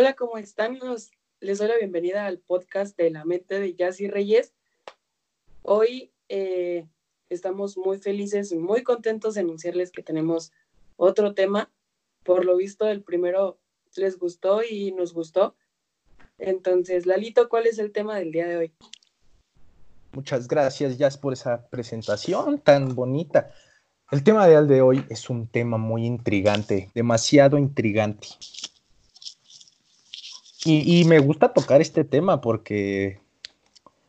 Hola, ¿cómo están? les doy la bienvenida al podcast de la mente de Jazzy Reyes. Hoy eh, estamos muy felices, muy contentos de anunciarles que tenemos otro tema. Por lo visto, el primero les gustó y nos gustó. Entonces, Lalito, ¿cuál es el tema del día de hoy? Muchas gracias, Jazz, por esa presentación tan bonita. El tema de hoy es un tema muy intrigante, demasiado intrigante. Y, me gusta tocar este tema porque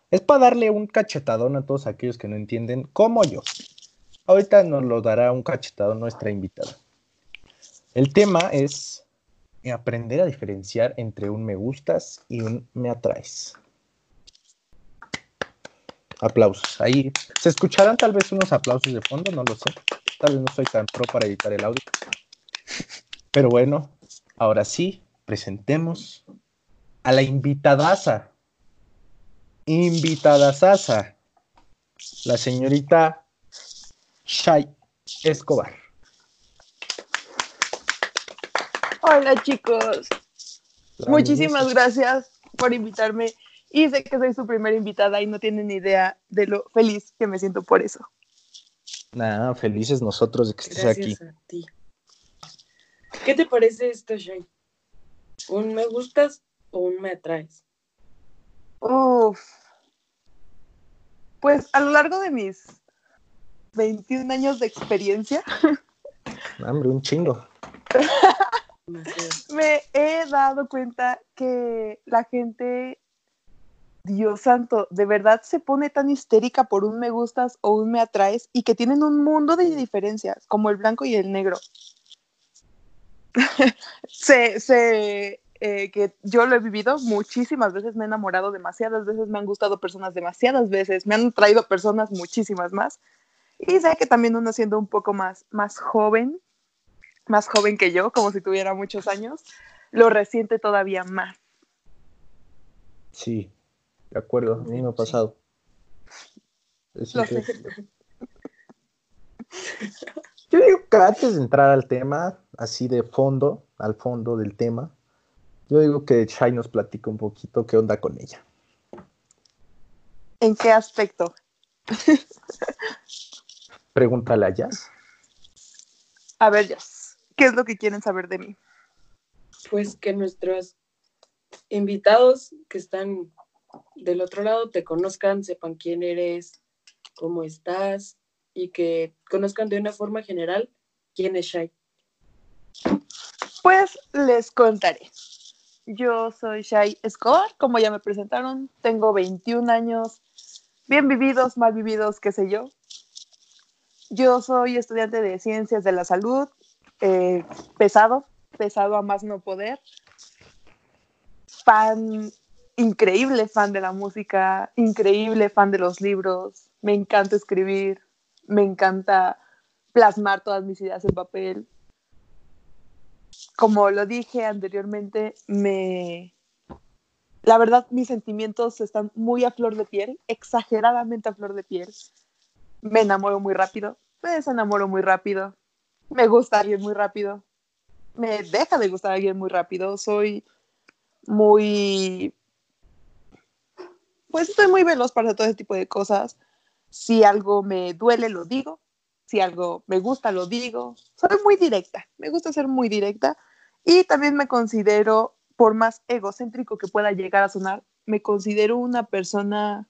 es para darle un cachetadón a todos aquellos que no entienden, como yo. Ahorita nos lo dará un cachetadón nuestra invitada. El tema es aprender a diferenciar entre un me gustas y un me atraes. Aplausos. Ahí se escucharán tal vez unos aplausos de fondo, no lo sé. Tal vez no soy tan pro para editar el audio. Pero bueno, ahora sí, presentemos a la invitadaza. Invitadazaza. La señorita Shai Escobar. Hola chicos. Muchísimas gracias por invitarme. Y sé que soy su primera invitada y no tienen ni idea de lo feliz que me siento por eso. Nada, felices nosotros de que estés aquí. A ti. ¿Qué te parece esto, Shai? ¿Un me gustas o un me atraes? Uf. Pues a lo largo de mis 21 años de experiencia. Hombre, un chingo. me he dado cuenta que la gente, Dios santo, de verdad se pone tan histérica por un me gustas o un me atraes y que tienen un mundo de diferencias, como el blanco y el negro. se, se eh, que yo lo he vivido muchísimas veces, me he enamorado demasiadas veces, me han gustado personas demasiadas veces, me han traído personas muchísimas más. Y sé que también uno siendo un poco más, más joven, más joven que yo, como si tuviera muchos años, lo resiente todavía más. Sí, de acuerdo, a mí me ha pasado. Yo digo que antes de entrar al tema, así de fondo, al fondo del tema, yo digo que Shai nos platica un poquito qué onda con ella. ¿En qué aspecto? Pregúntale a Jazz. A ver, Jazz, ¿qué es lo que quieren saber de mí? Pues que nuestros invitados que están del otro lado te conozcan, sepan quién eres, cómo estás y que conozcan de una forma general quién es Shai. Pues les contaré. Yo soy Shai Escobar, como ya me presentaron, tengo 21 años, bien vividos, mal vividos, qué sé yo. Yo soy estudiante de Ciencias de la Salud, eh, pesado, pesado a más no poder, fan, increíble fan de la música, increíble fan de los libros, me encanta escribir, me encanta plasmar todas mis ideas en papel, como lo dije anteriormente, me... La verdad, mis sentimientos están muy a flor de piel, exageradamente a flor de piel. Me enamoro muy rápido, me desenamoro muy rápido, me gusta alguien muy rápido, me deja de gustar alguien muy rápido, soy muy... Pues estoy muy veloz para todo ese tipo de cosas. Si algo me duele, lo digo. Si algo me gusta, lo digo. Soy muy directa, me gusta ser muy directa y también me considero, por más egocéntrico que pueda llegar a sonar, me considero una persona,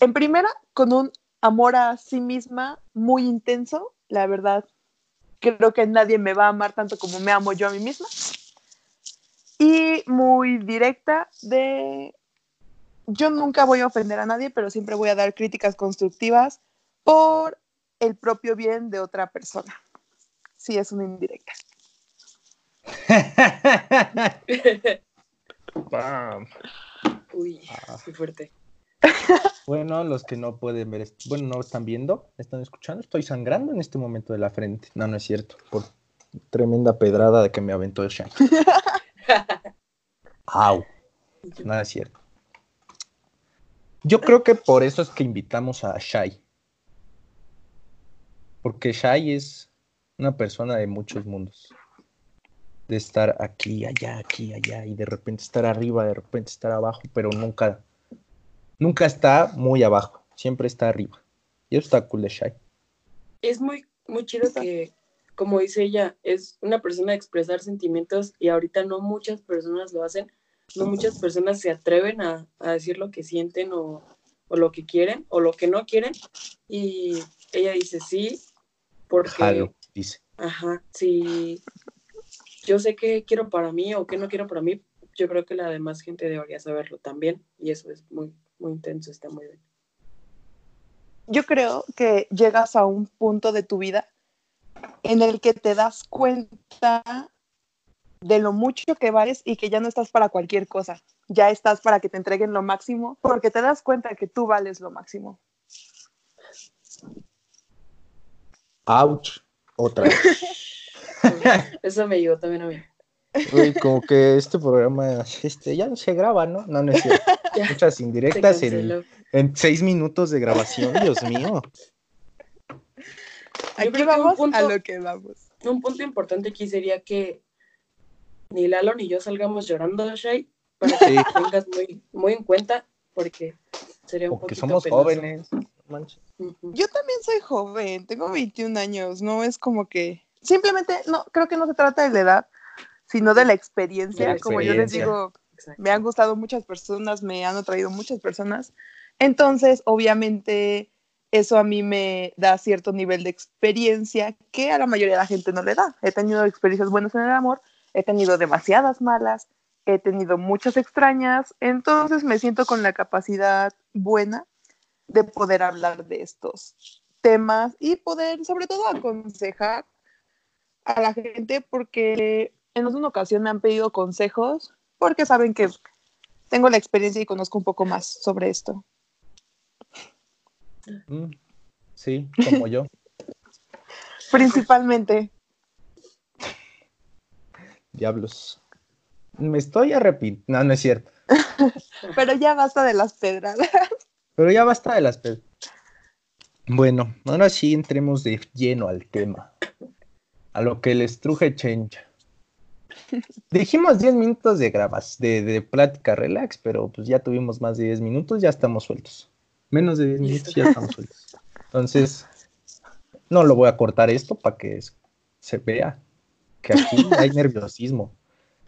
en primera, con un amor a sí misma muy intenso, la verdad. Creo que nadie me va a amar tanto como me amo yo a mí misma. Y muy directa de, yo nunca voy a ofender a nadie, pero siempre voy a dar críticas constructivas por el propio bien de otra persona. Sí, es una indirecta. Uy, ah. qué fuerte. Bueno, los que no pueden ver, bueno, no están viendo, están escuchando, estoy sangrando en este momento de la frente. No, no es cierto, por tremenda pedrada de que me aventó el Shai. Au. No es cierto. Yo creo que por eso es que invitamos a Shai. Porque Shai es una persona de muchos mundos de estar aquí, allá, aquí, allá, y de repente estar arriba, de repente estar abajo, pero nunca, nunca está muy abajo, siempre está arriba. Y eso está cool de Shai. Es muy, muy chido que, como dice ella, es una persona de expresar sentimientos y ahorita no muchas personas lo hacen, no muchas personas se atreven a, a decir lo que sienten o, o, lo que quieren o lo que no quieren. Y ella dice sí, porque... Jalo, dice. Ajá, sí yo sé qué quiero para mí o qué no quiero para mí, yo creo que la demás gente debería saberlo también y eso es muy, muy intenso, está muy bien. Yo creo que llegas a un punto de tu vida en el que te das cuenta de lo mucho que vales y que ya no estás para cualquier cosa, ya estás para que te entreguen lo máximo, porque te das cuenta que tú vales lo máximo. Ouch, otra vez. Eso me llegó también a mí. Uy, como que este programa este, ya no se graba, ¿no? No, no es cierto. Muchas indirectas en, en, seis minutos de grabación, Dios mío. Aquí vamos punto, a lo que vamos. Un punto importante aquí sería que ni Lalo ni yo salgamos llorando, Shay, para que sí. tengas muy, muy en cuenta, porque sería un porque somos penoso. jóvenes. Manches. Yo también soy joven, tengo 21 años, no es como que simplemente, no, creo que no se trata de la edad, sino de la experiencia. La experiencia. Como yo les digo, Exacto. me han gustado muchas personas, me han atraído muchas personas. Entonces, obviamente, eso a mí me da cierto nivel de experiencia que a la mayoría de la gente no le da. He tenido experiencias buenas en el amor, he tenido demasiadas malas, he tenido muchas extrañas, entonces me siento con la capacidad buena de poder hablar de estos temas y poder, sobre todo, aconsejar a la gente porque en una ocasión me han pedido consejos porque saben que tengo la experiencia y conozco un poco más sobre esto. Mm, sí, como yo. Principalmente. Diablos. Me estoy arrepintiendo. No, no es cierto. Pero ya basta de las pedradas. Pero ya basta de las. Bueno, ahora sí entremos de lleno al tema a lo que les truje chencha. Dijimos 10 minutos de grabas, de, de, plática relax, pero pues ya tuvimos más de 10 minutos, ya estamos sueltos. Menos de 10 minutos, ya estamos sueltos. Entonces, no lo voy a cortar esto para que se vea que aquí hay nerviosismo.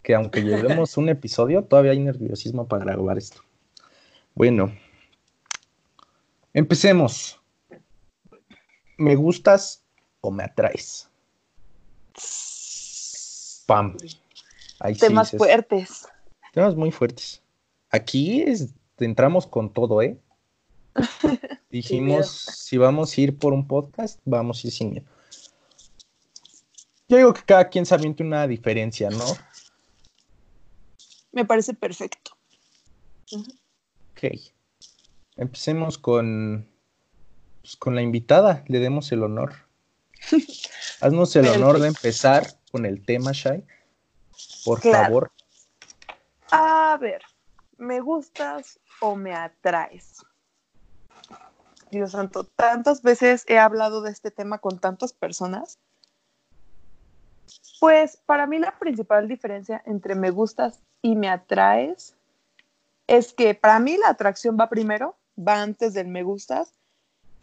Que aunque llevemos un episodio, todavía hay nerviosismo para grabar esto. Bueno, empecemos. ¿Me gustas o me atraes? Pam. Ahí temas sí, fuertes. Temas muy fuertes. Aquí es, entramos con todo, ¿eh? Dijimos, si vamos a ir por un podcast, vamos a ir sin miedo. Yo digo que cada quien se aviente una diferencia, ¿no? Me parece perfecto. Ok. Empecemos con, pues, con la invitada, le demos el honor. Haznos el honor de empezar con el tema, Shai. Por claro. favor. A ver, ¿me gustas o me atraes? Dios santo, tantas veces he hablado de este tema con tantas personas. Pues para mí la principal diferencia entre me gustas y me atraes es que para mí la atracción va primero, va antes del me gustas,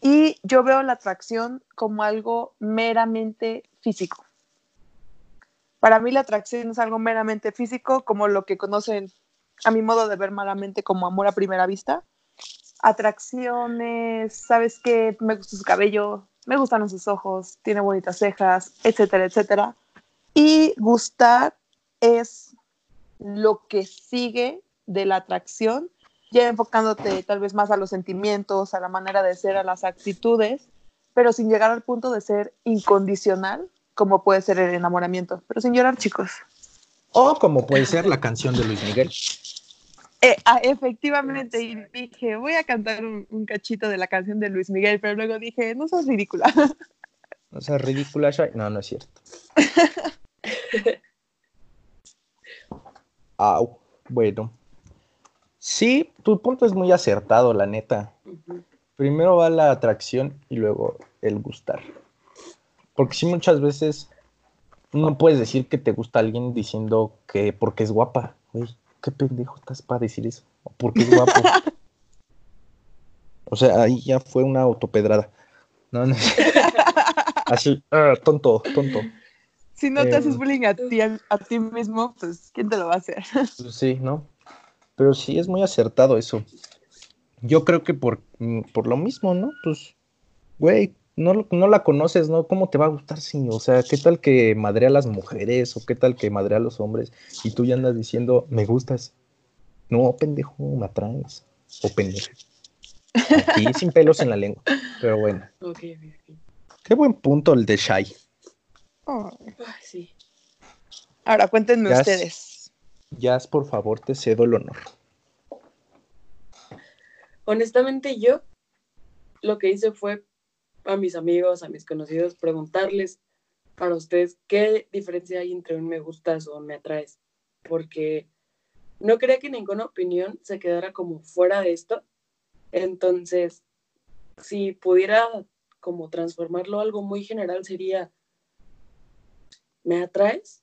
y yo veo la atracción como algo meramente físico. Para mí la atracción es algo meramente físico, como lo que conocen, a mi modo de ver malamente, como amor a primera vista. Atracciones, ¿sabes qué? Me gusta su cabello, me gustan sus ojos, tiene bonitas cejas, etcétera, etcétera. Y gustar es lo que sigue de la atracción ya enfocándote tal vez más a los sentimientos, a la manera de ser, a las actitudes, pero sin llegar al punto de ser incondicional, como puede ser el enamoramiento, pero sin llorar, chicos. O como puede ser la canción de Luis Miguel. Eh, ah, efectivamente, y dije, voy a cantar un, un, cachito de la canción de Luis Miguel, pero luego dije, no seas ridícula. No seas ridícula, no, no es cierto. Au, bueno. Sí, tu punto es muy acertado, la neta. Uh -huh. Primero va la atracción y luego el gustar. Porque sí, muchas veces no puedes decir que te gusta alguien diciendo que porque es guapa. Güey, qué pendejo estás para decir eso. Porque es guapo. o sea, ahí ya fue una autopedrada. No, no. Así, ah, tonto, tonto. Si no te haces Em. bullying a ti, a ti mismo, pues ¿quién te lo va a hacer? Pues sí, ¿no? Pero sí es muy acertado eso. Yo creo que por, mm, por lo mismo, ¿no? Pues, güey, no, lo- no la conoces, ¿no? ¿Cómo te va a gustar si, o sea, qué tal que madrea a las mujeres o qué tal que madrea a los hombres y tú ya andas diciendo, me gustas? No, pendejo, me atraes. O pendejo. Aquí sin pelos en la lengua. Pero bueno, Ok, ok, ok. qué buen punto el de Shai. Ay, sí. Ahora cuéntenme ustedes. Jazz, por favor, te cedo el honor. Honestamente, yo lo que hice fue a mis amigos, a mis conocidos, preguntarles para ustedes qué diferencia hay entre un me gustas o un me atraes. Porque no quería que ninguna opinión se quedara como fuera de esto. Entonces, si pudiera como transformarlo a algo muy general, sería, me atraes,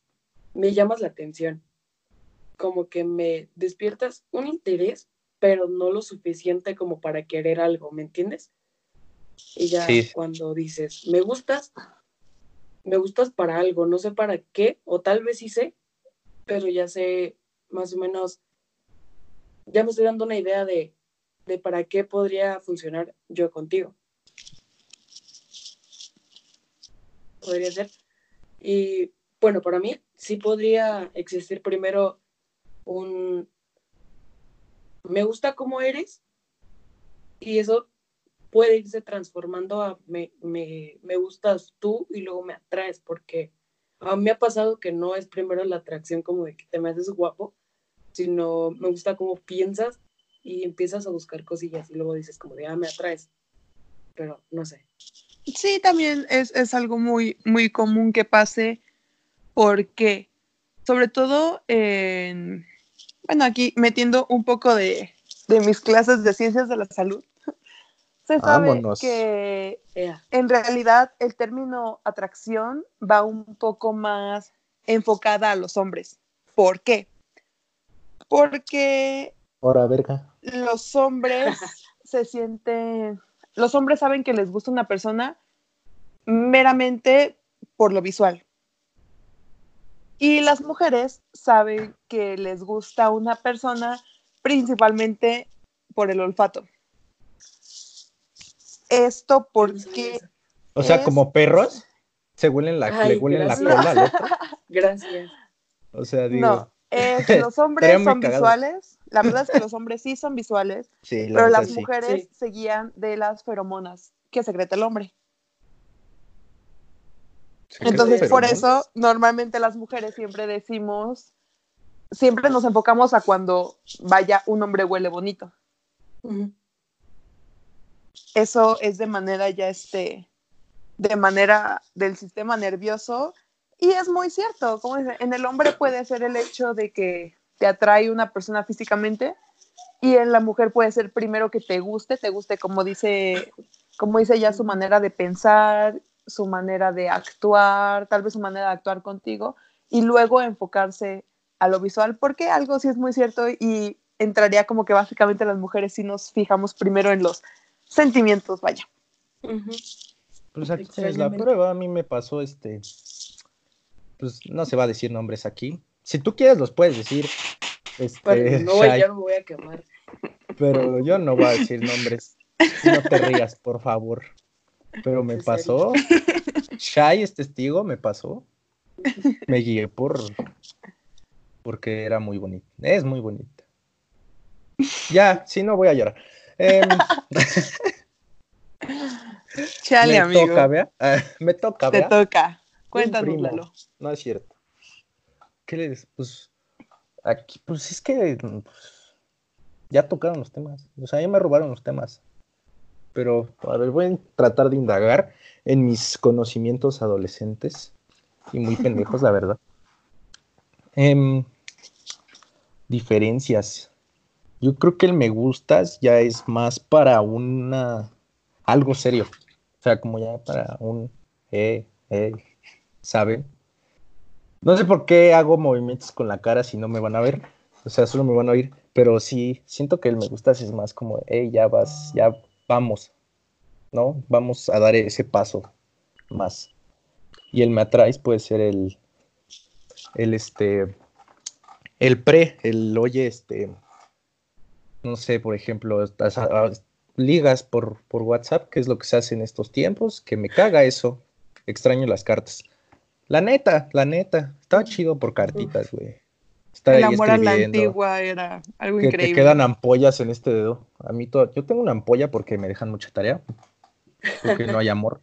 me llamas la atención. Como que me despiertas un interés pero no lo suficiente como para querer algo, ¿me entiendes? Y ya Sí. cuando dices, me gustas, me gustas para algo, no sé para qué, o tal vez sí sé, pero ya sé más o menos, ya me estoy dando una idea de, de para qué podría funcionar yo contigo. Podría ser. Y bueno, para mí sí podría existir primero un, me gusta cómo eres y eso puede irse transformando a me, me, me gustas tú y luego me atraes porque a mí me ha pasado que no es primero la atracción como de que te me haces guapo, sino me gusta cómo piensas y empiezas a buscar cosillas y luego dices como de, ah, me atraes, pero no sé. Sí, también es, es algo muy, muy común que pase porque, sobre todo en, bueno, aquí metiendo un poco de, de mis clases de ciencias de la salud, se sabe Vámonos. que en realidad el término atracción va un poco más enfocada a los hombres. ¿Por qué? Porque Ahora, verga. los hombres se sienten, los hombres saben que les gusta una persona meramente por lo visual. Y las mujeres saben que les gusta una persona principalmente por el olfato. Esto porque. O sea, Es- como perros, se huelen la, Ay, le huelen la gracias. cola al otro. Gracias. O sea, digo, no, es que los hombres son cagado. visuales. La verdad es que los hombres sí son visuales, sí, la pero las sí. mujeres Sí. se guían de las feromonas que secreta el hombre. Sí, Entonces, por eso, normalmente las mujeres siempre decimos, siempre nos enfocamos a cuando vaya un hombre huele bonito. Eso es de manera ya este, de manera del sistema nervioso. Y es muy cierto, como dice, en el hombre puede ser el hecho de que te atrae una persona físicamente y en la mujer puede ser primero que te guste, te guste como dice, como dice ya su manera de pensar, su manera de actuar, tal vez su manera de actuar contigo y luego enfocarse a lo visual, porque algo sí es muy cierto y entraría como que básicamente las mujeres sí nos fijamos primero en los sentimientos, vaya. Pues aquí tienes la prueba. A mí me pasó este. Pues no se va a decir nombres aquí. Si tú quieres, los puedes decir. Este, Bueno, no voy, Shai, ya me voy a quemar. pero yo no voy a decir nombres. No te rías, por favor. Pero me ¿En pasó. Shai es testigo, me pasó. Me guié por. Porque era muy bonita. Es muy bonita. Ya, si no voy a llorar. Em, Chale, me amigo. toca, ¿vea? Ah, me toca, Te ¿vea? toca. Cuéntanos. Lalo. No es cierto. ¿Qué le dices? Pues aquí, pues es que pues, ya tocaron los temas. O sea, ya me robaron los temas. Pero, a ver, voy a tratar de indagar en mis conocimientos adolescentes y muy pendejos, la verdad. Em, diferencias. Yo creo que el me gustas ya es más para una algo serio. O sea, como ya para un eh, eh, ¿saben? No sé por qué hago movimientos con la cara si no me van a ver. O sea, solo me van a oír. Pero sí, siento que el me gusta es más como, hey, ya vas, ya vamos. ¿No? Vamos a dar ese paso más. Y el me atraes puede ser el, el este, el pre, el oye, este, no sé, por ejemplo, ligas por, por WhatsApp, que es lo que se hace en estos tiempos, que me caga eso. Extraño las cartas. La neta, la neta, estaba chido por cartitas, güey. El amor a la antigua era algo que increíble. Te quedan ampollas en este dedo. A mí todo, yo tengo una ampolla porque me dejan mucha tarea, porque no hay amor.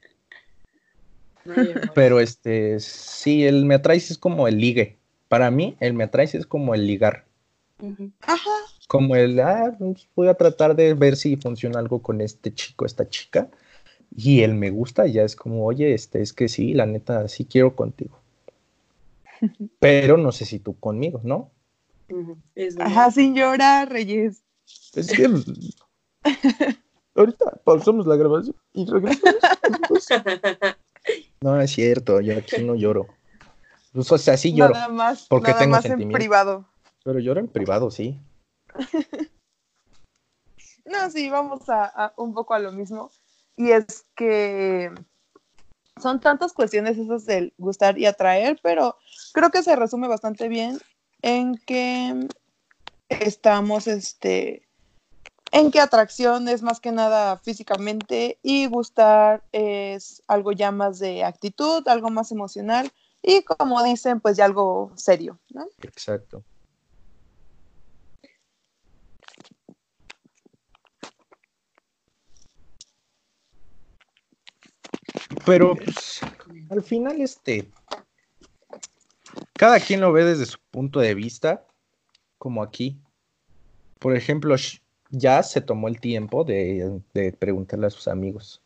Pero este, sí, el me atraes es como el ligue. Para mí, el me atraes es como el ligar. Ajá. Como el, ah, pues, voy a tratar de ver si funciona algo con este chico, esta chica. Y el me gusta ya es como, oye, este, es que sí, la neta, sí quiero contigo. Pero no sé si tú conmigo, ¿no? Ajá, sin llorar, Reyes. Es que ahorita pausamos la grabación y regresamos. no, es cierto, yo aquí no lloro. Pues, o sea, sí lloro. Nada más, porque nada tengo más en privado. Pero lloro en privado, sí. no, sí, vamos a, a, un poco a lo mismo. Y es que son tantas cuestiones esas del gustar y atraer, pero creo que se resume bastante bien en que estamos, este, en que atracción es más que nada físicamente y gustar es algo ya más de actitud, algo más emocional y como dicen, pues ya algo serio. Exacto. Pero pues, al final, este, cada quien lo ve desde su punto de vista, como aquí. Por ejemplo, ya se tomó el tiempo de, de preguntarle a sus amigos,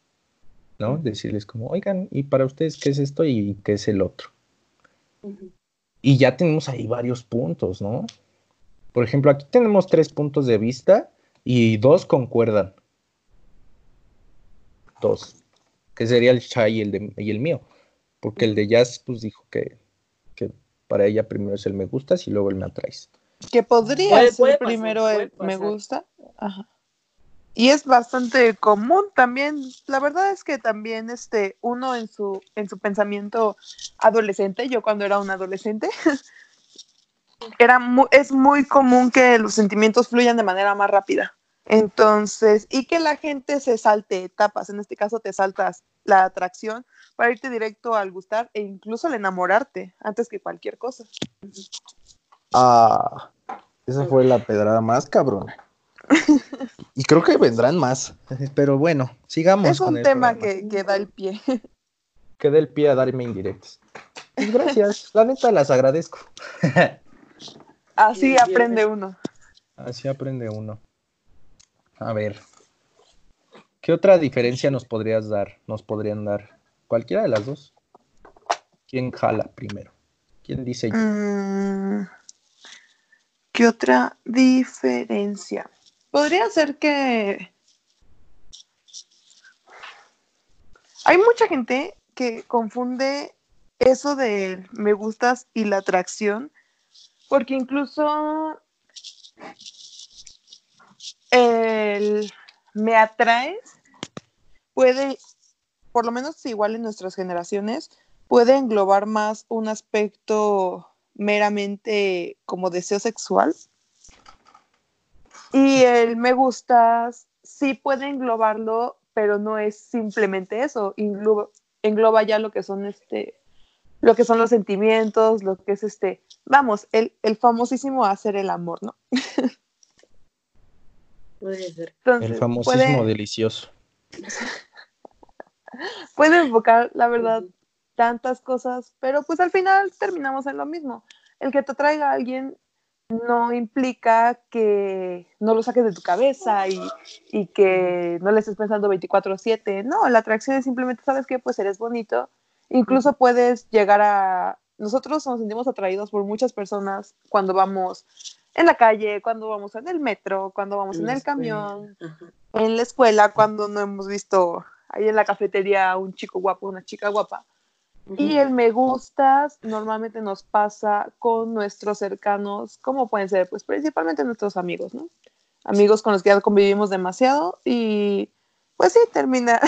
¿no? Decirles como, oigan, ¿y para ustedes qué es esto y qué es el otro? Y ya tenemos ahí varios puntos, ¿no? Por ejemplo, aquí tenemos tres puntos de vista y dos concuerdan. Dos. Que sería el Chai y el, de, y el mío. Porque el de Jazz, pues dijo que para ella primero es el me gustas y luego el me atraes. Que podría Puede- ser puede pasar, primero el me gusta. Ajá. Y es bastante común también. La verdad es que también este, uno en su, en su pensamiento adolescente, yo cuando era un adolescente, era es muy común que los sentimientos fluyan de manera más rápida. Entonces, y que la gente se salte etapas. En este caso, te saltas la atracción para irte directo al gustar e incluso al enamorarte antes que cualquier cosa. Ah, esa fue la pedrada más cabrón. Y creo que vendrán más. Pero bueno, sigamos. es un tema que, que da el pie. Que dé el pie a darme indirectas. Pues gracias, la neta las agradezco. Así aprende uno. Así aprende uno. A ver. ¿Qué otra diferencia nos podrías dar? Nos podrían dar. Cualquiera de las dos. ¿Quién jala primero? ¿Quién dice yo? Mm, ¿Qué otra diferencia? Podría ser que hay mucha gente que confunde eso de me gustas y la atracción, porque incluso el me atraes puede, por lo menos igual en nuestras generaciones, puede englobar más un aspecto meramente como deseo sexual. Y el me gustas sí puede englobarlo, pero no es simplemente eso, engloba, engloba ya lo que son este lo que son los sentimientos, lo que es este, vamos, el, el famosísimo hacer el amor, ¿no? Podría ser. Entonces, El famosísimo puede, delicioso. puede enfocar, la verdad, tantas cosas, pero pues al final terminamos en lo mismo. El que te traiga a alguien no implica que no lo saques de tu cabeza y, y que no le estés pensando 24/7. No, la atracción es simplemente, ¿sabes qué? Pues eres bonito. Incluso puedes llegar a... Nosotros nos sentimos atraídos por muchas personas cuando vamos en la calle, cuando vamos en el metro, cuando vamos en el camión, en la escuela cuando no hemos visto ahí en la cafetería a un chico guapo, una chica guapa. Y el me gustas normalmente nos pasa con nuestros cercanos, como pueden ser, pues principalmente nuestros amigos, ¿no? Amigos con los que ya convivimos demasiado y pues sí, termina.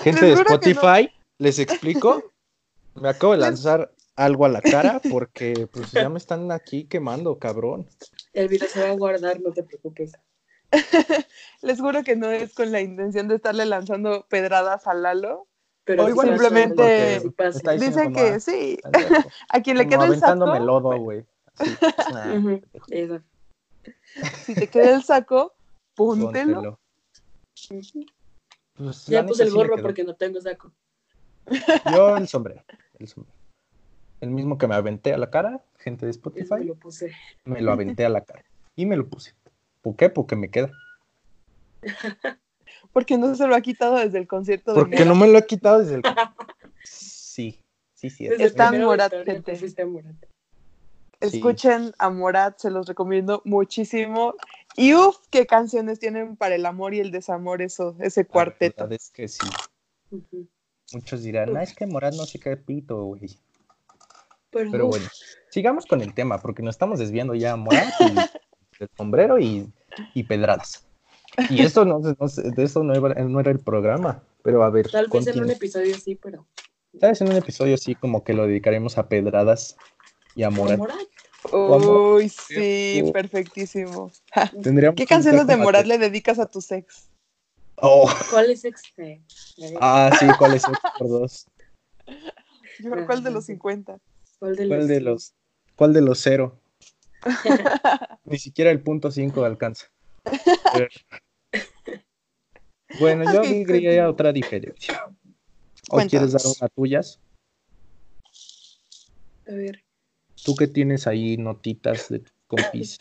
Gente de Spotify, les explico. Me acabo de lanzar algo a la cara porque pues ya me están aquí quemando, cabrón. El video se va a guardar, no te preocupes. Les juro que no es con la intención de estarle lanzando pedradas a Lalo. Pero O simplemente Dicen que ah, sí. A quien le queda el saco, lodo, güey. Eso. si te queda el saco, póntelo. Pues, Ya puse el gorro porque no tengo saco. Yo el sombrero, el sombrero. El mismo que me aventé a la cara, gente de Eso me Spotify, lo puse. me lo aventé a la cara. Y me lo puse. ¿Por qué? Porque me queda. Porque no se lo ha quitado desde el concierto de Porque no me lo he quitado desde el... Sí, sí, sí. Es Está Morat, gente. a Morat. Sí. Escuchen a Morat, se los recomiendo muchísimo. Y uff, qué canciones tienen para el amor y el desamor eso, ese La cuarteto. verdad es que sí. Muchos dirán, no, es que Morad no sé qué pito, güey. Pero, Pero bueno, sigamos con el tema, porque nos estamos desviando ya a Morad y el sombrero y, y pedradas. Y eso no, no- de eso no era, no era el programa. Pero a ver, tal vez en un episodio sí, pero. tal vez en un episodio así como que lo dedicaremos a pedradas y a. Morat. Uy, sí, Qué- perfectísimo. Tendríamos ¿Qué que canciones de Morat que- le dedicas a tu ex? Oh, ¿Cuál es este? ah, sí, ¿cuál es el por dos? Yo creo cuál de los 50. ¿Cuál de ¿Cuál los? de los, cuál de los cero? Ni siquiera el punto 5 alcanza. Bueno, yo Ok, diría otra diferencia. ¿O Cuéntanos. quieres dar una tuyas? A ver, Tú que tienes ahí notitas de compis.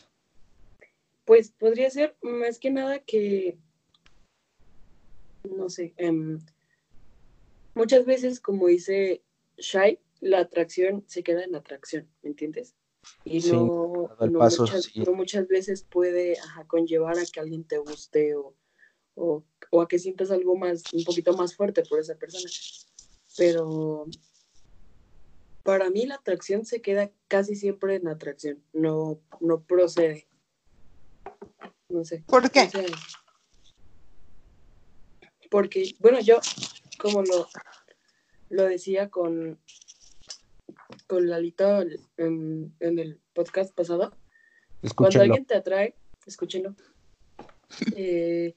pues podría ser más que nada que. No sé. em, muchas veces, como dice Shai, la atracción se queda en atracción, ¿me entiendes? Y Sí, no, no paso, muchas, sí. no muchas veces puede ajá, conllevar a que alguien te guste o, o, o a que sientas algo más, un poquito más fuerte por esa persona. Pero para mí la atracción se queda casi siempre en atracción, no, no procede. No sé. ¿Por qué? O sea, porque, bueno, yo, como lo, lo decía con, con Lalita en, en el podcast pasado, cuando alguien te atrae, escúchenlo, eh,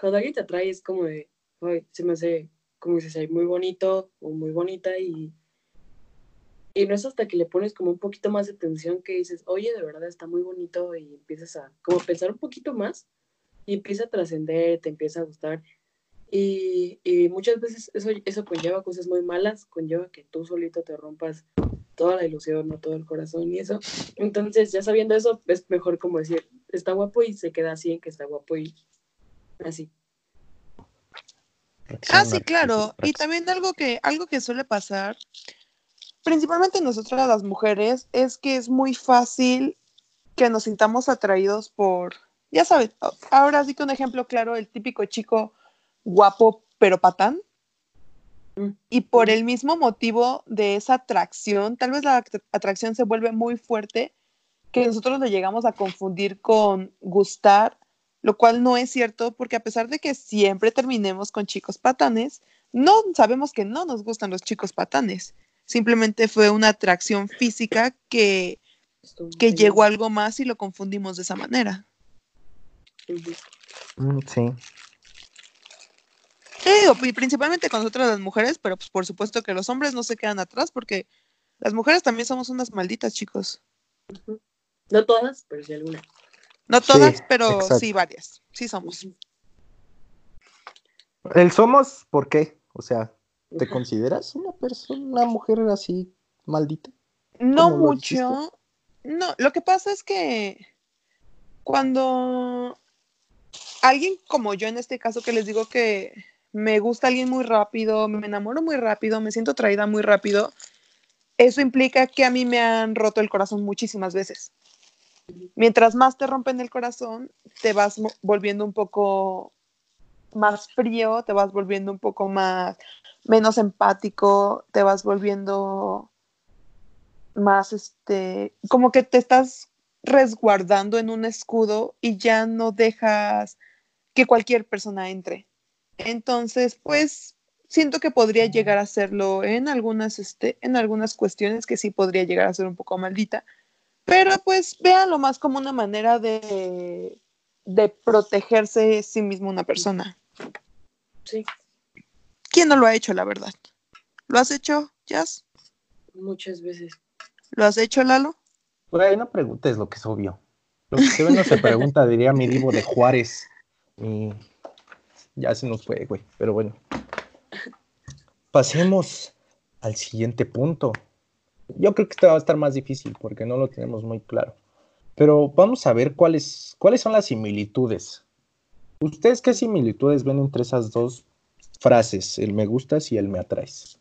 cuando alguien te atrae es como de, "Ay, se me hace, como dices, muy bonito o muy bonita y, y no es hasta que le pones como un poquito más de atención que dices, oye, de verdad está muy bonito y empiezas a como pensar un poquito más y empieza a trascender, te empieza a gustar. Y, y muchas veces eso, eso conlleva cosas muy malas, conlleva que tú solito te rompas toda la ilusión, no todo el corazón y eso. Entonces, ya sabiendo eso, es mejor como decir, está guapo y se queda así en que está guapo y así. Ah, sí, claro. Y también algo que, algo que suele pasar, principalmente nosotras las mujeres, es que es muy fácil que nos sintamos atraídos por, ya sabes, ahora sí que un ejemplo claro, el típico chico guapo pero patán. Mm. Y por el mismo motivo de esa atracción, tal vez la at- atracción se vuelve muy fuerte, que nosotros lo llegamos a confundir con gustar, lo cual no es cierto porque a pesar de que siempre terminemos con chicos patanes, no sabemos que no nos gustan los chicos patanes. Simplemente fue una atracción física que, que llegó a algo más y lo confundimos de esa manera. Ujú. Sí. Y principalmente con nosotras las mujeres, pero pues por supuesto que los hombres no se quedan atrás porque las mujeres también somos unas malditas, chicos. No todas, pero sí algunas. No Sí, todas, pero exacto. sí varias. Sí somos. El somos, ¿por qué? O sea, ¿te consideras una persona, una mujer así maldita? No ¿Cómo lo mucho. No, lo que pasa es que cuando alguien como yo en este caso que les digo que me gusta alguien muy rápido, me enamoro muy rápido, me siento atraída muy rápido, eso implica que a mí me han roto el corazón muchísimas veces. Mientras más te rompen el corazón, te vas volviendo un poco más frío, te vas volviendo un poco más menos empático, te vas volviendo más este, como que te estás resguardando en un escudo y ya no dejas que cualquier persona entre. Entonces, pues siento que podría llegar a hacerlo en algunas, este, en algunas cuestiones que sí podría llegar a ser un poco maldita, pero pues véanlo más como una manera de, de protegerse sí mismo una persona. Sí, ¿Quién no lo ha hecho, la verdad? ¿Lo has hecho, Jazz? muchas veces. ¿Lo has hecho, Lalo? Güey, no preguntes lo que es obvio. Lo que se ve no se pregunta, diría mi divo de Juárez. Y ya se nos fue, güey. Pero bueno. Pasemos al siguiente punto. Yo creo que este va a estar más difícil porque no lo tenemos muy claro. Pero vamos a ver cuáles, cuáles son las similitudes. ¿Ustedes qué similitudes ven entre esas dos frases? El me gustas y el me atraes.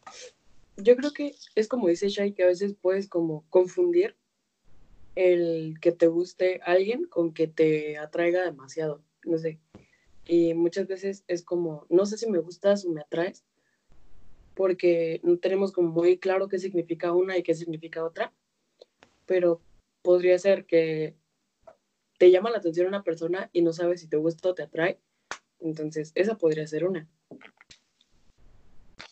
Yo creo que es como dice Shai, que a veces puedes como confundir el que te guste alguien con que te atraiga demasiado, no sé. Y muchas veces es como, no sé si me gustas o me atraes, porque no tenemos como muy claro qué significa una y qué significa otra, pero podría ser que te llama la atención una persona y no sabes si te gusta o te atrae, entonces esa podría ser una.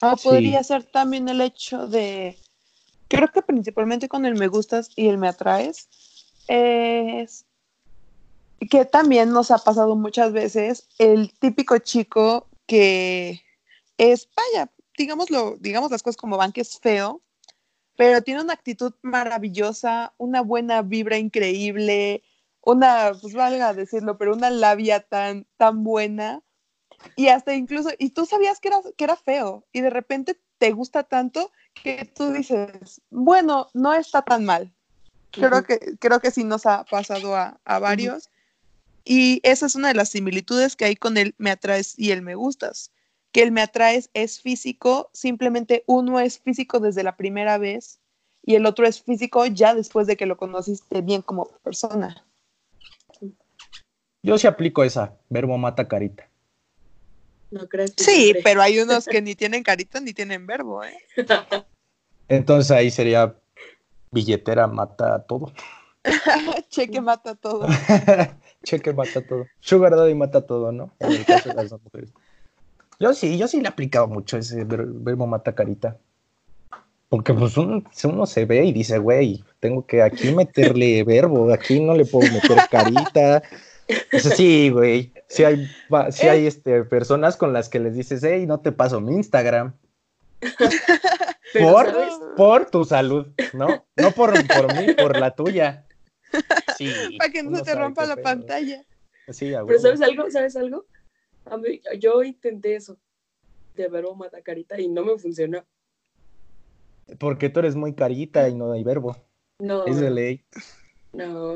O Sí. podría ser también el hecho de, creo que principalmente con el me gustas y el me atraes, es que también nos ha pasado muchas veces el típico chico que es, vaya, digámoslo, digamos las cosas como van, que es feo, pero tiene una actitud maravillosa, una buena vibra increíble, una, pues valga decirlo, pero una labia tan, tan buena. Y hasta incluso, y tú sabías que era, que era feo, y de repente te gusta tanto que tú dices, bueno, no está tan mal. Creo que, creo que sí nos ha pasado a, a varios. Y esa es una de las similitudes que hay con el me atraes y el me gustas. Que el me atraes es físico, simplemente uno es físico desde la primera vez y el otro es físico ya después de que lo conociste bien como persona. Yo sí aplico esa, verbo mata carita. No crees que Sí, pero hay unos que ni tienen carita ni tienen verbo, ¿eh? Entonces ahí sería billetera mata todo. Cheque mata todo. Cheque mata todo. Sugar Daddy mata todo, ¿no? En el caso de las dos mujeres. Yo sí, yo sí le he aplicado mucho ese ver- verbo mata carita. Porque pues uno, uno se ve y dice, güey, tengo que aquí meterle verbo, aquí no le puedo meter carita. Sí, güey. Sí hay, sí hay este, personas con las que les dices, hey, no te paso mi Instagram. Por, por tu salud, ¿no? No por, por mí, por la tuya. Sí, Para que no se te rompa la pedo. pantalla. Sí, Pero. ¿sabes algo? ¿Sabes algo? A mí- yo intenté eso, de verbo mata carita, y no me funcionó. Porque tú eres muy carita y no hay verbo. No, Es de ley. no.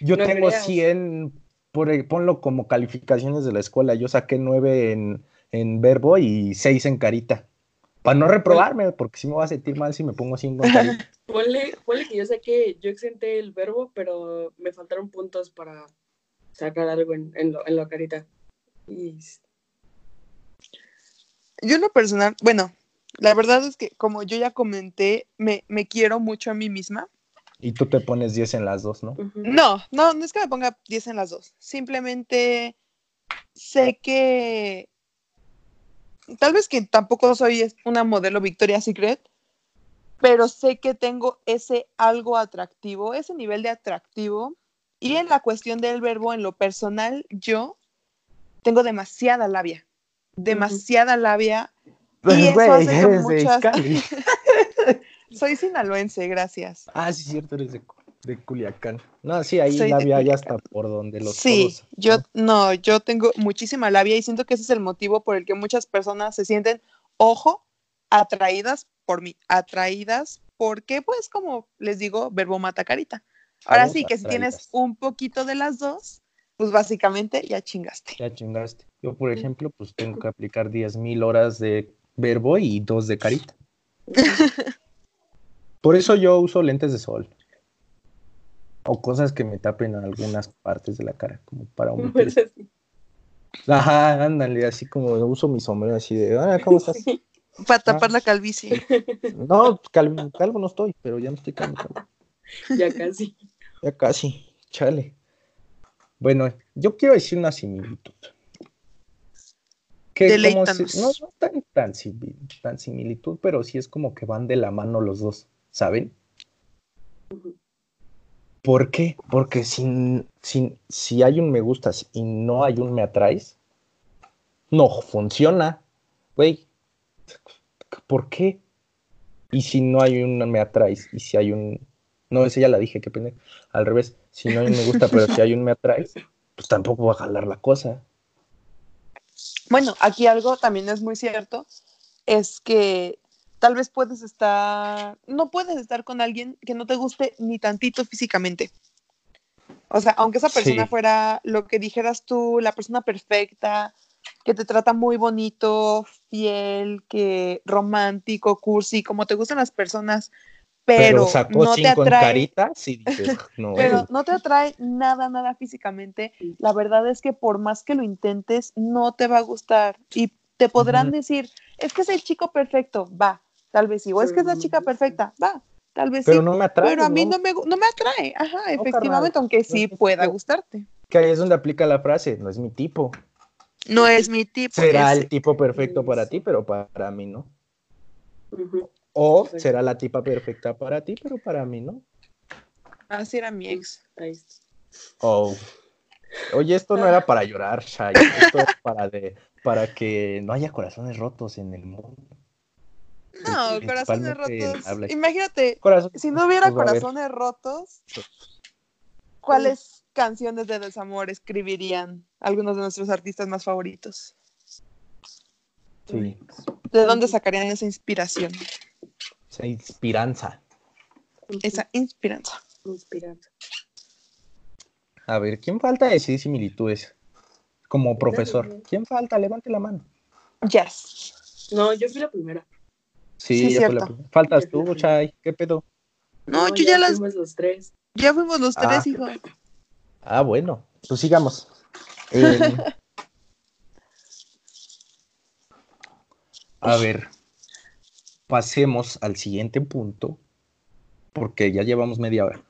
Yo No tengo creas. 100, por, ahí, ponlo como calificaciones de la escuela. Yo saqué 9 en, en verbo y 6 en carita. Para no reprobarme, porque si me voy a sentir mal si me pongo 5 en. Ponle, ponle que yo sé que yo exenté el verbo, pero me faltaron puntos para sacar algo en, en, lo, en la carita. Y Yo en lo personal, bueno, la verdad es que como yo ya comenté, me, me quiero mucho a mí misma. Y tú te pones 10 en las dos, ¿no? No, no, no es que me ponga 10 en las dos. Simplemente sé que tal vez que tampoco soy una modelo Victoria's Secret, pero sé que tengo ese algo atractivo, ese nivel de atractivo. Y en la cuestión del verbo, en lo personal, yo tengo demasiada labia. Demasiada labia. Y eso hace que muchas-. Soy sinaloense, gracias. Ah, sí, cierto, eres de, de Culiacán. No, sí, ahí Soy la de vía ya está por donde los Sí, codos, yo ¿no? no, yo tengo muchísima labia y siento que ese es el motivo por el que muchas personas se sienten, ojo, atraídas por mí, atraídas porque, pues, como les digo, verbo mata carita. Ahora Vamos sí, que si tienes un poquito de las dos, pues básicamente ya chingaste. Ya chingaste. Yo, por ejemplo, pues tengo que aplicar 10.000 horas de verbo y dos de carita. Por eso yo uso lentes de sol. O cosas que me tapen algunas partes de la cara, como para un... Pues así. Ajá, ándale, así como uso mi sombrero así de, ah, ¿cómo estás? Para tapar la calvicie. No, calvo, calvo no estoy, pero ya no estoy calvo. calvo. Ya casi. Ya casi, chale. Bueno, yo quiero decir una similitud. Que como si- no, no tan, tan similitud, pero sí es como que van de la mano los dos, ¿saben? ¿Por qué? Porque si, si, si hay un me gustas y no hay un me atraes, no funciona, güey. ¿Por qué? Y si no hay un me atraes y si hay un... No, esa ya la dije, qué pena. Al revés, si no hay un me gusta, pero si hay un me atraes, pues tampoco va a jalar la cosa. Bueno, aquí algo también es muy cierto, es que tal vez puedes estar, no puedes estar con alguien que no te guste ni tantito físicamente. O sea, aunque esa persona Sí. fuera lo que dijeras tú, la persona perfecta, que te trata muy bonito, fiel, que romántico, cursi, como te gustan las personas, pero, sacó no te atrae, caritas y dices, no. pero no te atrae nada, nada físicamente, la verdad es que por más que lo intentes, no te va a gustar. Y te podrán decir, es que es el chico perfecto, va, tal vez sí. O es que es la chica perfecta, va, tal vez Pero sí. no me atrae. pero a mí ¿no? no me, no me atrae, ajá, carnal, efectivamente, aunque sí pueda tipo. gustarte. Que ahí es donde aplica la frase, no es mi tipo. No es mi tipo. Será ese. el tipo perfecto para ti, pero para mí no. O será la tipa perfecta para ti, pero para mí no. Así era mi ex. Oh. Oye, esto no era para llorar, Shai. Esto es para, de, para que no haya corazones rotos en el mundo. No, corazones rotos. habla- Imagínate, Corazón- si no hubiera pues, corazones rotos, ¿cuáles canciones de desamor escribirían algunos de nuestros artistas más favoritos? Sí, ¿De dónde sacarían esa inspiración? esa inspiranza. Esa inspiración. Inspirante. A ver, ¿quién falta decir similitudes? Como profesor. ¿Quién falta? Levante la mano. Yes. No, yo fui la primera. Sí, Sí, ya fue la cierto. Faltas Ya tú. Chay. ¿Qué pedo? No, yo ya las, fuimos los tres. ya fuimos los Ah. tres, hijo. Ah, bueno. Pues sigamos. Em, a ver. Pasemos al siguiente punto. Porque ya llevamos media hora.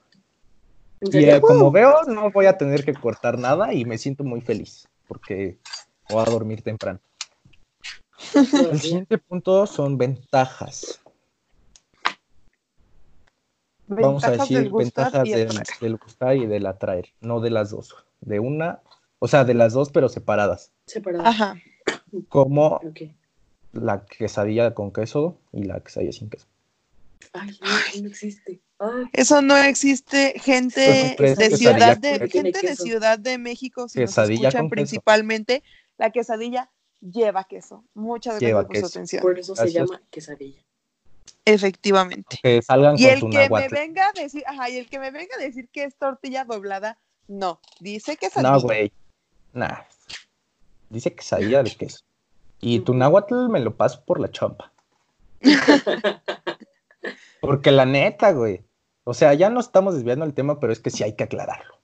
¿En Y eh, como veo, no voy a tener que cortar nada y me siento muy feliz. Porque voy a dormir temprano. El siguiente punto son ventajas. Vamos a decir ventajas del, del gustar y del atraer, no de las dos. De una, o sea, de las dos, pero separadas. Separado. Ajá. Como la quesadilla con queso y la quesadilla sin queso. Ay, no, no existe. Ay, Eso no existe, gente Pues, de Ciudad de gente de. Ciudad de México, si nos escuchan queso. principalmente, la quesadilla lleva queso. Muchas Lleva gracias por su queso. atención. por eso se llama quesadilla. Efectivamente. Que salgan Y con el su que me náhuatl. venga a decir, ajá, y el que me venga a decir que es tortilla doblada, no, dice quesadilla. No, güey. Nah. Dice quesadilla de queso. Y tu náhuatl me lo paso por la chompa. Porque la neta, güey. O sea, ya no estamos desviando el tema, pero es que sí hay que aclararlo.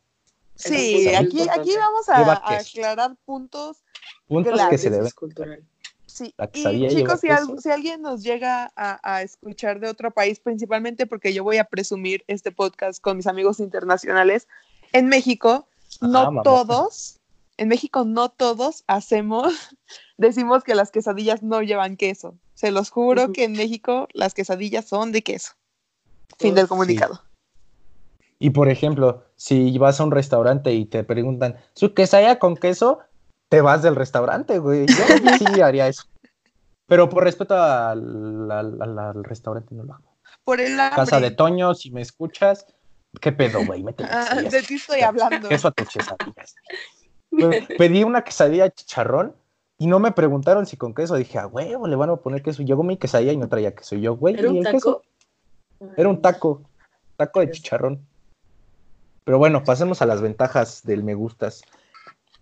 Sí, aquí, aquí vamos a, aclarar puntos. Puntos Claro. que se deben. es cultural. Sí, La y chicos, si, si alguien nos llega a, a escuchar de otro país, principalmente porque yo voy a presumir este podcast con mis amigos internacionales, en México, no Ah, mamá. todos, en México no todos hacemos, decimos que las quesadillas no llevan queso. Se los juro que en México las quesadillas son de queso. Fin Oh, del sí. comunicado. Y por ejemplo, si vas a un restaurante y te preguntan, ¿su quesadilla con queso? Te vas del restaurante, güey. Yo sí haría eso. Pero por respeto al, al- al- al restaurante no lo hago. Por el hambre. Casa de Toño, si me escuchas, ¿qué pedo, güey? Métele Ah, de ti estoy hablando. Queso a tus quesadillas. Pe- Pedí una quesadilla chicharrón y no me preguntaron si con queso. Dije, a huevo, le van a poner queso. Llegó mi quesadilla y no traía queso. Y yo, güey, ¿Era ¿y un el queso? taco? Era un taco, taco de Yes. chicharrón. Pero bueno, pasemos a las ventajas del me gustas.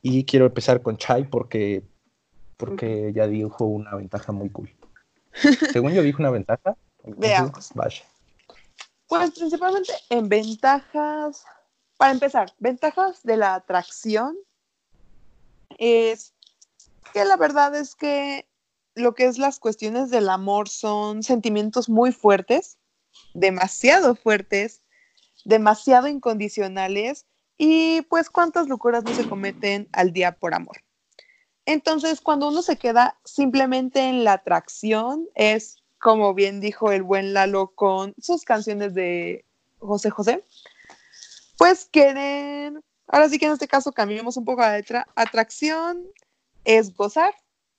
Y quiero empezar con Chai porque, porque ya dijo una ventaja muy cool. Según yo dijo una ventaja. Veamos. Vaya. Pues principalmente en ventajas, para empezar, ventajas de la atracción es que la verdad es que lo que es las cuestiones del amor son sentimientos muy fuertes, demasiado fuertes, demasiado incondicionales y pues cuántas locuras no se cometen al día por amor. Entonces, cuando uno se queda simplemente en la atracción, es como bien dijo el buen Lalo con sus canciones de José José, pues quieren, ahora sí que en este caso cambiamos un poco la letra, atracción es gozar,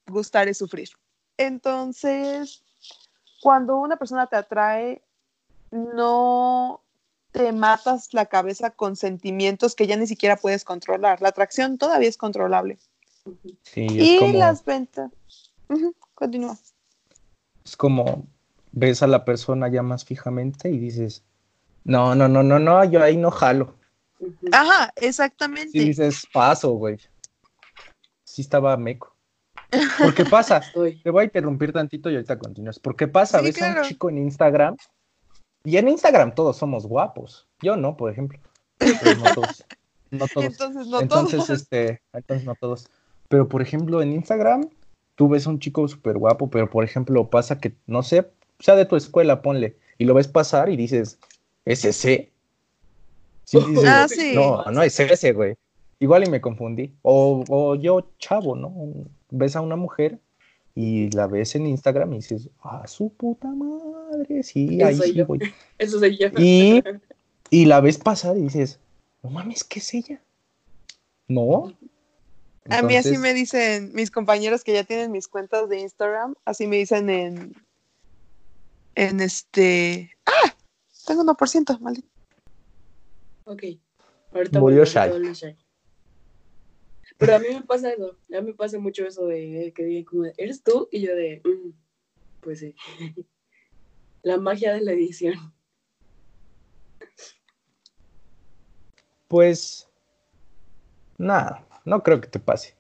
gustar es sufrir. Entonces, cuando una persona te atrae, no te matas la cabeza con sentimientos que ya ni siquiera puedes controlar. La atracción todavía es controlable. Sí, es y como, las ventas. Continúa. es como ves a la persona ya más fijamente y dices, no, no, no, no, no, yo ahí no jalo. Ajá, exactamente. Sí dices, paso, güey. Sí estaba meco. ¿Por qué pasa? Estoy. Te voy a interrumpir tantito y ahorita continúas. ¿Por qué pasa? Sí, Ves a un chico en Instagram y en Instagram todos somos guapos. Yo no, por ejemplo. Pero no todos. No todos. Entonces, no entonces, todos. este, entonces no todos. Pero por ejemplo, en Instagram, tú ves a un chico súper guapo, pero por ejemplo, pasa que, no sé, sea de tu escuela, ponle, y lo ves pasar y dices, ¿es ese? Sí, dices, Ah, sí. No, no es ese, güey. Igual y me confundí. O, o yo, chavo, ¿no? Ves a una mujer y la ves en Instagram y dices, ah, su puta madre, sí, Eso ahí soy sí yo. voy. Eso soy yo. Y, y la ves pasar y dices, no mames, ¿qué es ella? No. A mí así me dicen mis compañeros que ya tienen mis cuentas de Instagram, así me dicen en, en este... ¡Ah! Tengo 1%, maldito. Ok. Ahorita Murió Shai. Pero a mí me pasa eso. A mí me pasa mucho eso de que digan como de, ¿eres tú? Y yo de, "Mm, pues sí. La magia de la edición. Pues, nada, no creo que te pase.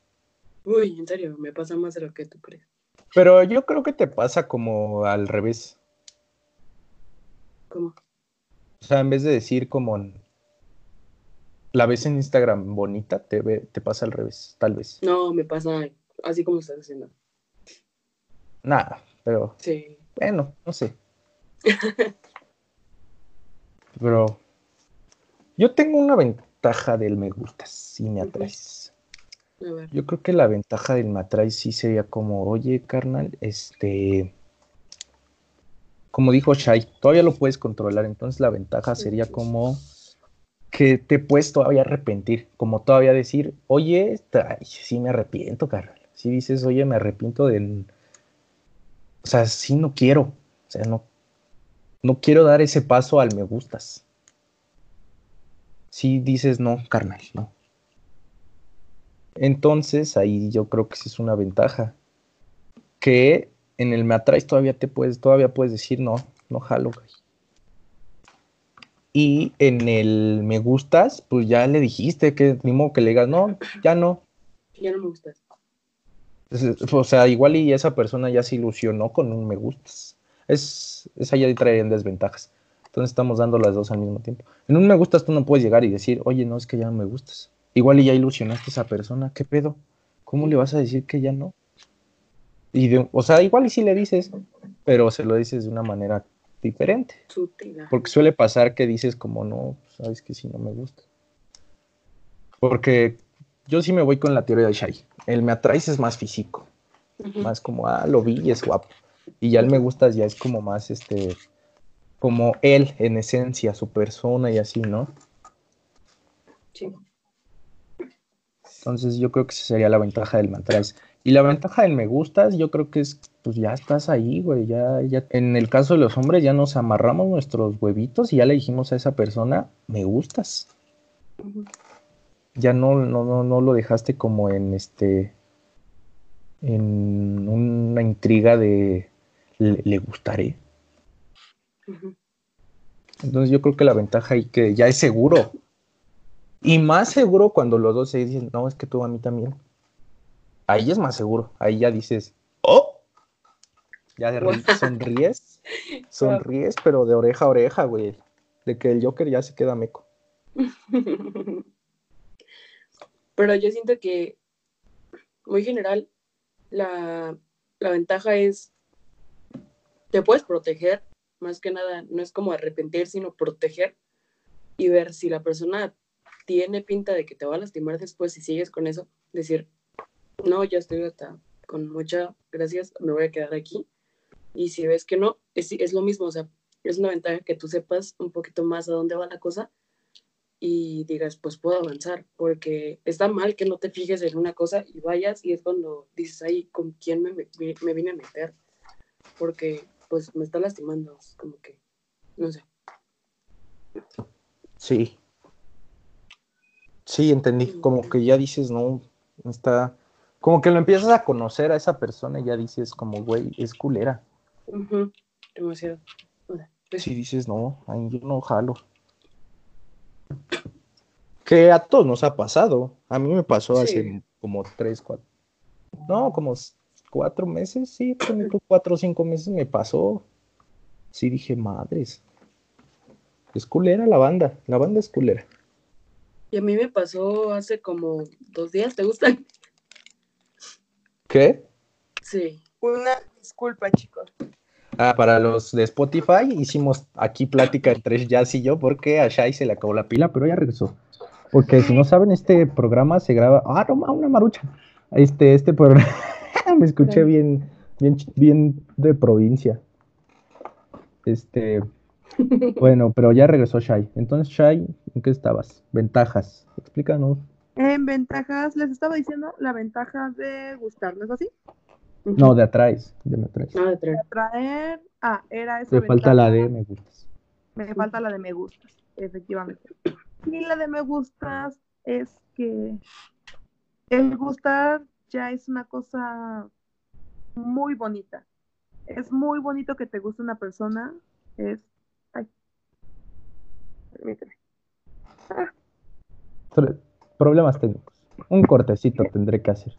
Uy, en serio, me pasa más de lo que tú crees. Pero yo creo que te pasa como al revés. ¿Cómo? O sea, en vez de decir como la ves en Instagram bonita, te, ve- te pasa al revés, tal vez. No, me pasa así como estás haciendo. Nada, pero Sí. bueno, no sé. Pero yo tengo una ventaja del me gusta, si me atraes. A ver. Yo creo que la ventaja del me atraes sí sería como, oye, carnal, este, como dijo Shai, todavía lo puedes controlar, entonces la ventaja sería como que te puedes todavía arrepentir, como todavía decir, oye, ay, sí me arrepiento, carnal. Si dices, oye, me arrepiento de, o sea, sí no quiero, o sea, no, no quiero dar ese paso al me gustas. Si dices, no, carnal, no. Entonces, ahí yo creo que sí es una ventaja. Que en el me atraes todavía te puedes, todavía puedes decir no, no jalo, güey. Y en el me gustas, pues ya le dijiste que ni modo que le digas, no, ya no. Ya no me gustas. O sea, igual y esa persona ya se ilusionó con un me gustas. Es, esa ya traería desventajas. Entonces estamos dando las dos al mismo tiempo. En un me gustas tú no puedes llegar y decir, oye, no, es que ya no me gustas. Igual y ya ilusionaste a esa persona, ¿qué pedo? ¿Cómo le vas a decir que ya no? Y de- o sea, igual y sí le dices, pero se lo dices de una manera diferente. Porque suele pasar que dices como no, sabes que si no me gusta. Porque yo sí me voy con la teoría de Shai. El me atraes es más físico, más como, ah, lo vi y es guapo. Y ya el me gustas ya es como más, este, como él en esencia, su persona y así, ¿no? Sí. Entonces yo creo que esa sería la ventaja del me atraes. Y la ventaja del me gustas, yo creo que es, pues ya estás ahí, güey, ya, ya. En el caso de los hombres ya nos amarramos nuestros huevitos y ya le dijimos a esa persona, me gustas. Ya no, no, no, no lo dejaste como en este en una intriga de le, le gustaré. Entonces yo creo que la ventaja ahí que ya es seguro. Y más seguro cuando los dos se dicen, no, es que tú a mí también. Ahí es más seguro. Ahí ya dices, oh. Ya de ri- sonríes. Sonríes, pero de oreja a oreja, güey. De que el Joker ya se queda meco. Pero yo siento que, muy general, la, la ventaja es, te puedes proteger, más que nada, no es como arrepentir, sino proteger y ver si la persona tiene pinta de que te va a lastimar después si sigues con eso, decir, no, ya estoy hasta con muchas gracias, me voy a quedar aquí. Y si ves que no, es, es lo mismo, o sea, es una ventaja que tú sepas un poquito más a dónde va la cosa y digas, pues puedo avanzar, porque está mal que no te fijes en una cosa y vayas y es cuando dices, ahí, ¿con quién me, me, me vine a meter? Porque pues me está lastimando, como que, no sé. Sí. Sí, entendí, como que ya dices, no, está, como que lo empiezas a conocer a esa persona y ya dices como, güey, es culera. Demasiado. Pues sí dices, no, ay, yo no jalo. Que a todos nos ha pasado. A mí me pasó hace como tres, cuatro. No, como cuatro meses, sí, cuatro o cinco meses me pasó. Sí dije, madres. Es culera la banda, la banda es culera. Y a mí me pasó hace como dos días, ¿te gustan? ¿Qué? Sí. Una disculpa, chicos. Ah, para los de Spotify hicimos aquí plática entre Jazz y yo porque a Shai se le acabó la pila, pero ya regresó. Porque si no saben, este programa se graba. Ah, no, una marucha. Este, este programa. me escuché bien, bien, bien de provincia. Este. Bueno, pero ya regresó Shai. Entonces, Shai, ¿en qué estabas? Ventajas. Explícanos. En ventajas, les estaba diciendo la ventaja de gustar, ¿no es así? No, de atrás. De atrás. No, de atraer. De atraer. Ah, era eso. Me falta la de me gustas. Me falta la de me gustas, efectivamente. Y la de me gustas es que el gustar ya es una cosa muy bonita. Es muy bonito que te guste una persona. Es. Ay. Permíteme. Ah. Problemas técnicos. Un cortecito tendré que hacer.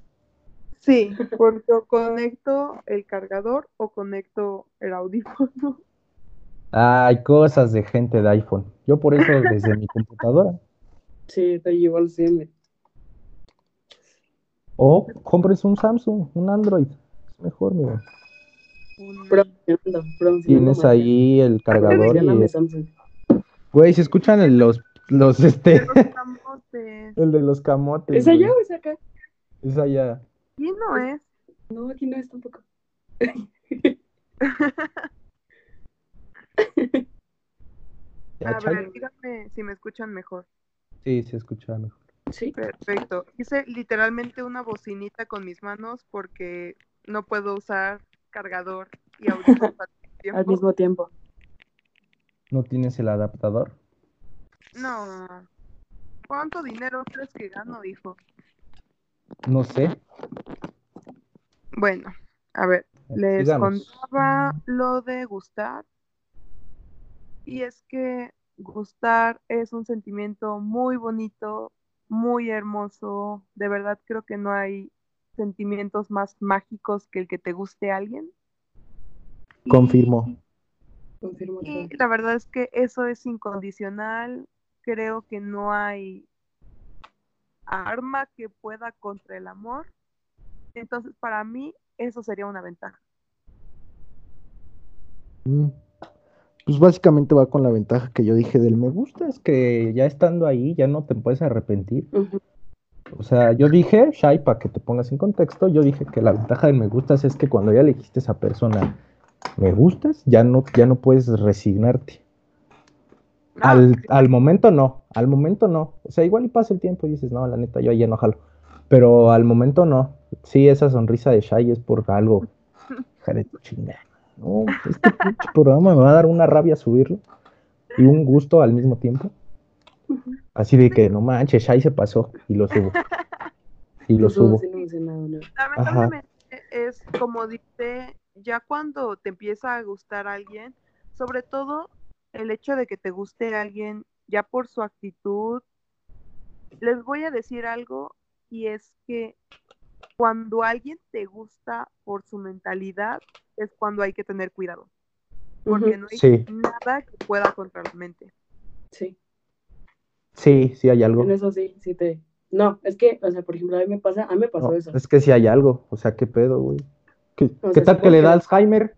Sí, porque conecto el cargador o conecto el audífono. Hay cosas de gente de iPhone. Yo por eso desde mi computadora. Sí, te igual siempre. O compres un Samsung, un Android. Es mejor, mira. Tienes ahí el cargador y... Güey, se escuchan los, los, este... el de los camotes. ¿Es allá o es acá? Es allá. Aquí no es. No, aquí no es tampoco. A ver, díganme si me escuchan mejor. Sí, se escucha mejor. Sí. Perfecto. Hice literalmente una bocinita con mis manos porque no puedo usar cargador y audífonos al, mismo tiempo. ¿No tienes el adaptador? No. ¿Cuánto dinero crees que gano, hijo? No sé. Bueno, a ver, les contaba lo de gustar. Y es que gustar es un sentimiento muy bonito, muy hermoso. De verdad creo que no hay sentimientos más mágicos que el que te guste a alguien. Confirmo. Y la verdad es que eso es incondicional. Creo que no hay arma que pueda contra el amor. Entonces, para mí, eso sería una ventaja. Mm. Pues básicamente va con la ventaja que yo dije del me gusta, es que ya estando ahí ya no te puedes arrepentir. O sea, yo dije, Shai, para que te pongas en contexto, yo dije que la ventaja del me gustas es que cuando ya le dijiste a esa persona, me gustas, ya no, ya no puedes resignarte. Ah, al, momento no, al momento no. O sea, igual y pasa el tiempo y dices, no, la neta, yo ya no jalo. Pero al momento no. Sí, esa sonrisa de Shai es por algo. Jale tu chingada. No, este programa me va a dar una rabia subirlo y un gusto al mismo tiempo. Así de que no manches, Shai se pasó y lo subo. Y lo subo. Lamentablemente es como dice, ya cuando te empieza a gustar alguien, sobre todo el hecho de que te guste alguien ya por su actitud, les voy a decir algo y es que cuando alguien te gusta por su mentalidad es cuando hay que tener cuidado. Porque no hay nada que pueda contra la mente. Sí. Sí, sí hay algo. En eso sí, sí te... No, es que, o sea, por ejemplo, a mí me pasa, a mí me pasó No, eso. es que sí hay algo. O sea, ¿qué pedo, güey? ¿Qué, O qué sea, tal que le da Alzheimer?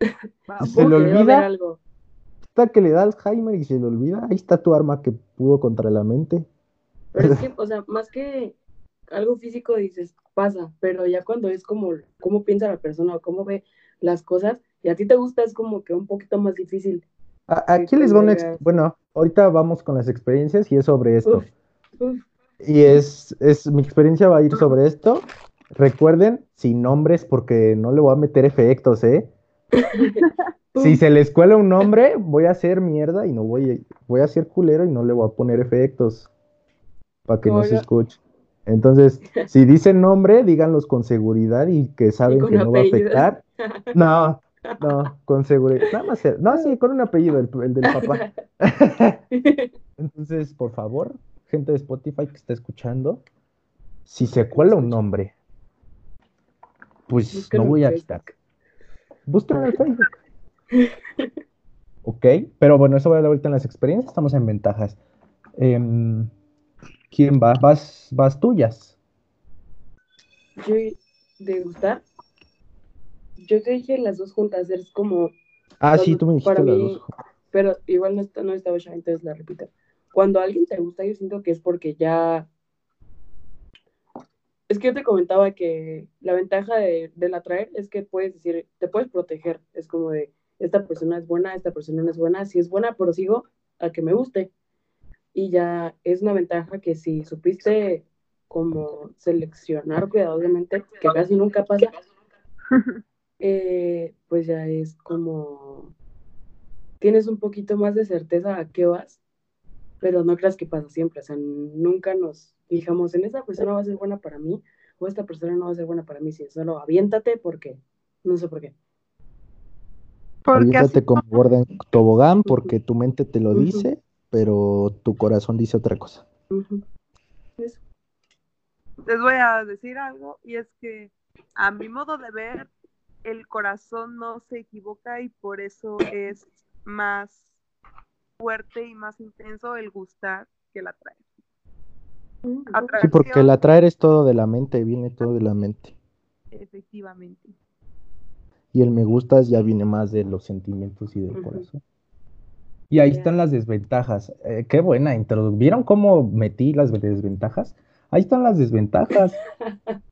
Se le olvida. algo. ¿Qué tal que le da Alzheimer y se le olvida? Ahí está tu arma que pudo contra la mente. Pero es que, o sea, más que algo físico dices, pasa, pero ya cuando es como cómo piensa la persona o cómo ve las cosas, y a ti te gusta, es como que un poquito más difícil. Aquí les va una... Bueno, ahorita vamos con las experiencias y es sobre esto. Uf, uf. Y es, es, mi experiencia va a ir sobre esto. Recuerden, sin nombres, porque no le voy a meter efectos, ¿eh? Si se les cuela un nombre, voy a hacer mierda y no voy a, voy a ser culero y no le voy a poner efectos para que no se Oiga. escuche. Entonces, si dicen nombre, díganlos con seguridad y que saben que no va a afectar. No, no, con seguridad. Nada más, no, sí, con un apellido, el, el del papá. Entonces, por favor, gente de Spotify que está escuchando, si se cuela un nombre, pues Búsquenlo no voy a quitar. Búsquenlo en Facebook. Ok, pero bueno, eso va a dar vuelta en las experiencias, estamos en ventajas. Em, ¿quién va? Vas, vas tuyas. Yo, de gustar, yo te dije las dos juntas, es como, Ah, sí, tú me dijiste para las mí- dos. pero igual no, está, no estaba ya, entonces la repito. Cuando alguien te gusta, yo siento que es porque ya... Es que yo te comentaba que la ventaja de, del atraer es que puedes decir, te puedes proteger. Es como de, esta persona es buena, esta persona no es buena. Si es buena, prosigo a que me guste. Y ya es una ventaja que si supiste como seleccionar cuidadosamente, que casi nunca pasa, eh, pues ya es como tienes un poquito más de certeza a qué vas, pero no creas que pasa siempre, o sea, nunca nos fijamos en esta persona va a ser buena para mí o esta persona no va a ser buena para mí, si solo aviéntate porque no sé por qué. Porque así Aviéntate como gorda en tobogán porque tu mente te lo dice, pero tu corazón dice otra cosa. Eso. les voy a decir algo y es que a mi modo de ver el corazón no se equivoca y por eso es más fuerte y más intenso el gustar que el atraer. Atracción, Sí, porque el atraer es todo de la mente, viene todo de la mente. efectivamente. Y el me gustas ya viene más de los sentimientos y del corazón. Y ahí están las desventajas. Eh, qué buena intro. ¿Vieron cómo metí las desventajas? Ahí están las desventajas.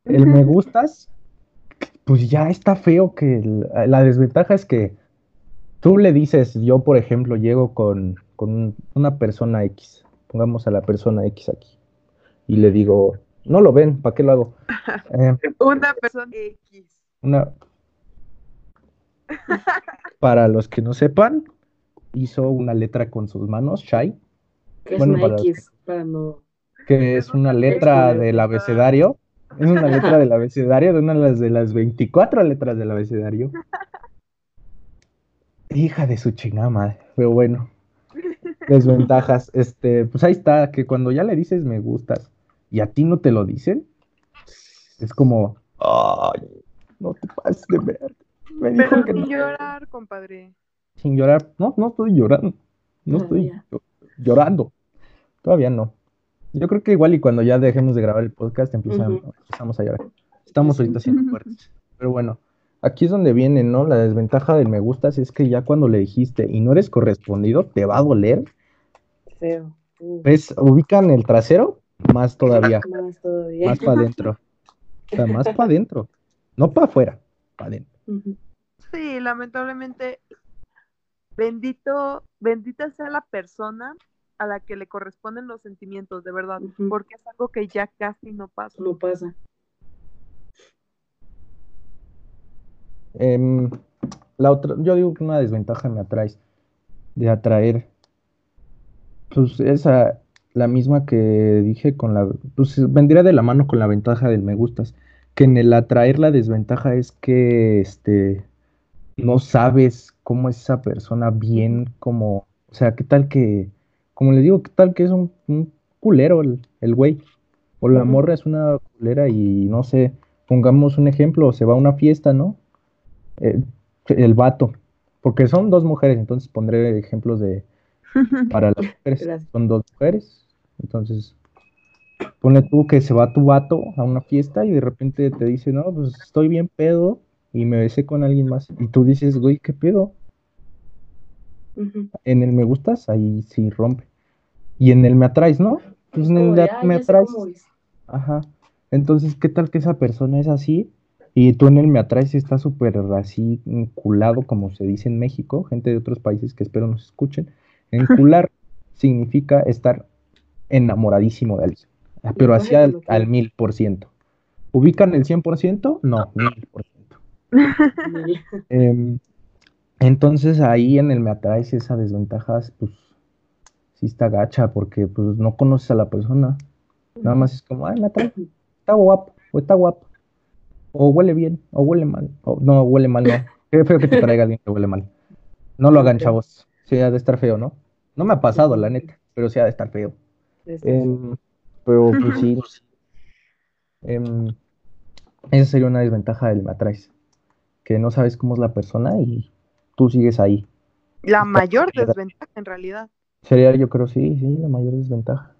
El me gustas, pues ya está feo que la desventaja es que tú le dices, yo por ejemplo llego con, con un- una persona X, pongamos a la persona X aquí, y le digo, no lo ven, ¿para qué lo hago? Eh, Una persona X. una... Para los que no sepan, hizo una letra con sus manos, Shai, Que es Bueno, una para X, para no... que es una letra del abecedario. Es una letra del abecedario, de una de las, de las 24 letras del abecedario. Hija de su chingada madre, pero bueno. Desventajas. Este, pues ahí está, que cuando ya le dices me gustas y a ti no te lo dicen, es como, ay, no te pases de ver. Me dijo Pero que sin no. llorar, compadre. Sin llorar. No, no estoy llorando. No estoy Todavía. llorando. Todavía no. Yo creo que igual y cuando ya dejemos de grabar el podcast empezamos, Ujú. empezamos a llorar. Estamos Sí. ahorita siendo fuertes. Pero bueno, aquí es donde viene, ¿no? La desventaja del me gustas es que ya cuando le dijiste y no eres correspondido, te va a doler. Feo. Uh, ¿Ves? Ubican el trasero, más todavía, Más todavía. más para adentro. O sea, más para adentro. No para afuera, para adentro. Sí, lamentablemente, bendito, bendita sea la persona a la que le corresponden los sentimientos, de verdad, porque es algo que ya casi no pasa. No pasa. Em, la otra, yo digo que una desventaja me atraes de atraer. Pues esa, la misma que dije con la, pues vendría de la mano con la ventaja del me gustas, que en el atraer la desventaja es que este no sabes cómo es esa persona bien, como, o sea, qué tal que, como les digo, qué tal que es un, un culero el, el güey, o la morra es una culera y no sé, pongamos un ejemplo, se va a una fiesta, ¿no? Eh, el vato, porque son dos mujeres, entonces pondré ejemplos de para las mujeres. Gracias. Son dos mujeres, Entonces, ponle tú que se va tu vato a una fiesta y de repente te dice, no, pues estoy bien pedo y me besé con alguien más. Y tú dices, güey, ¿qué pedo? En el me gustas, ahí sí rompe. Y en el me atraes, ¿no? Pues en el de "Ah, me atraes. cómo es". Ajá. Entonces, ¿qué tal que esa persona es así? Y tú en el me atraes está súper así enculado, como se dice en México, gente de otros países que espero nos escuchen. Encular significa estar enamoradísimo de alguien, ah, pero así al, al mil por ciento. ¿Ubican el 100%? No, mil por ciento. Entonces ahí en el me atraes esa desventaja, pues sí está gacha, porque pues no conoces a la persona. Nada más es como, ay, me atrae, está guapo, o está guapo, o huele bien, o huele mal, o no, huele mal, no. Qué feo que te traiga alguien que huele mal. No lo hagan, chavos. Sí, ha de estar feo, ¿no? No me ha pasado, la neta, pero sí ha de estar feo. Em, pero pues sí. em, esa sería una desventaja del me atraes. Que no sabes cómo es la persona y tú sigues ahí. La mayor desventaja en realidad. Sería, yo creo, sí, sí, la mayor desventaja.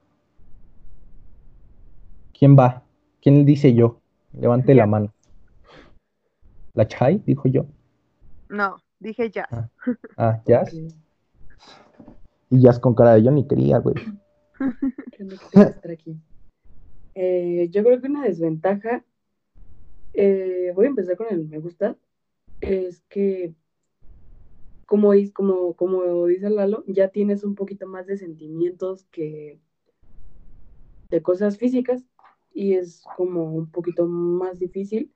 ¿Quién va? ¿Quién dice yo? Levante la mano. ¿La Chai? Dijo yo. No, dije ya. Ah, Jazz. ok. Y Jazz con cara de yo ni quería, güey. Estar aquí. Eh, yo creo que una desventaja, eh, voy a empezar con el me gusta, es que, como, como, como dice Lalo, ya tienes un poquito más de sentimientos que de cosas físicas y es como un poquito más difícil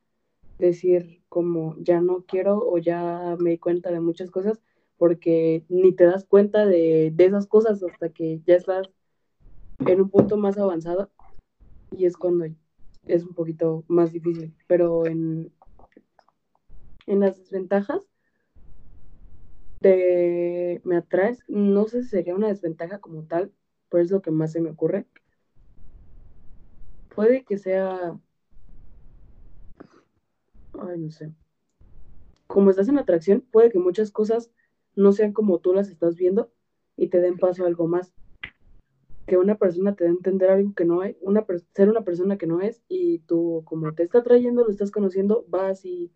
decir como ya no quiero o ya me di cuenta de muchas cosas porque ni te das cuenta de, de esas cosas hasta que ya estás en un punto más avanzado y es cuando es un poquito más difícil. Pero en, en las desventajas de me atraes, no sé si sería una desventaja como tal, pero es lo que más se me ocurre. Puede que sea, ay, no sé. Como estás en atracción, puede que muchas cosas no sean como tú las estás viendo y te den paso a algo más que una persona te dé a entender algo que no hay, una ser una persona que no es, y tú, como te está trayendo, lo estás conociendo, vas y,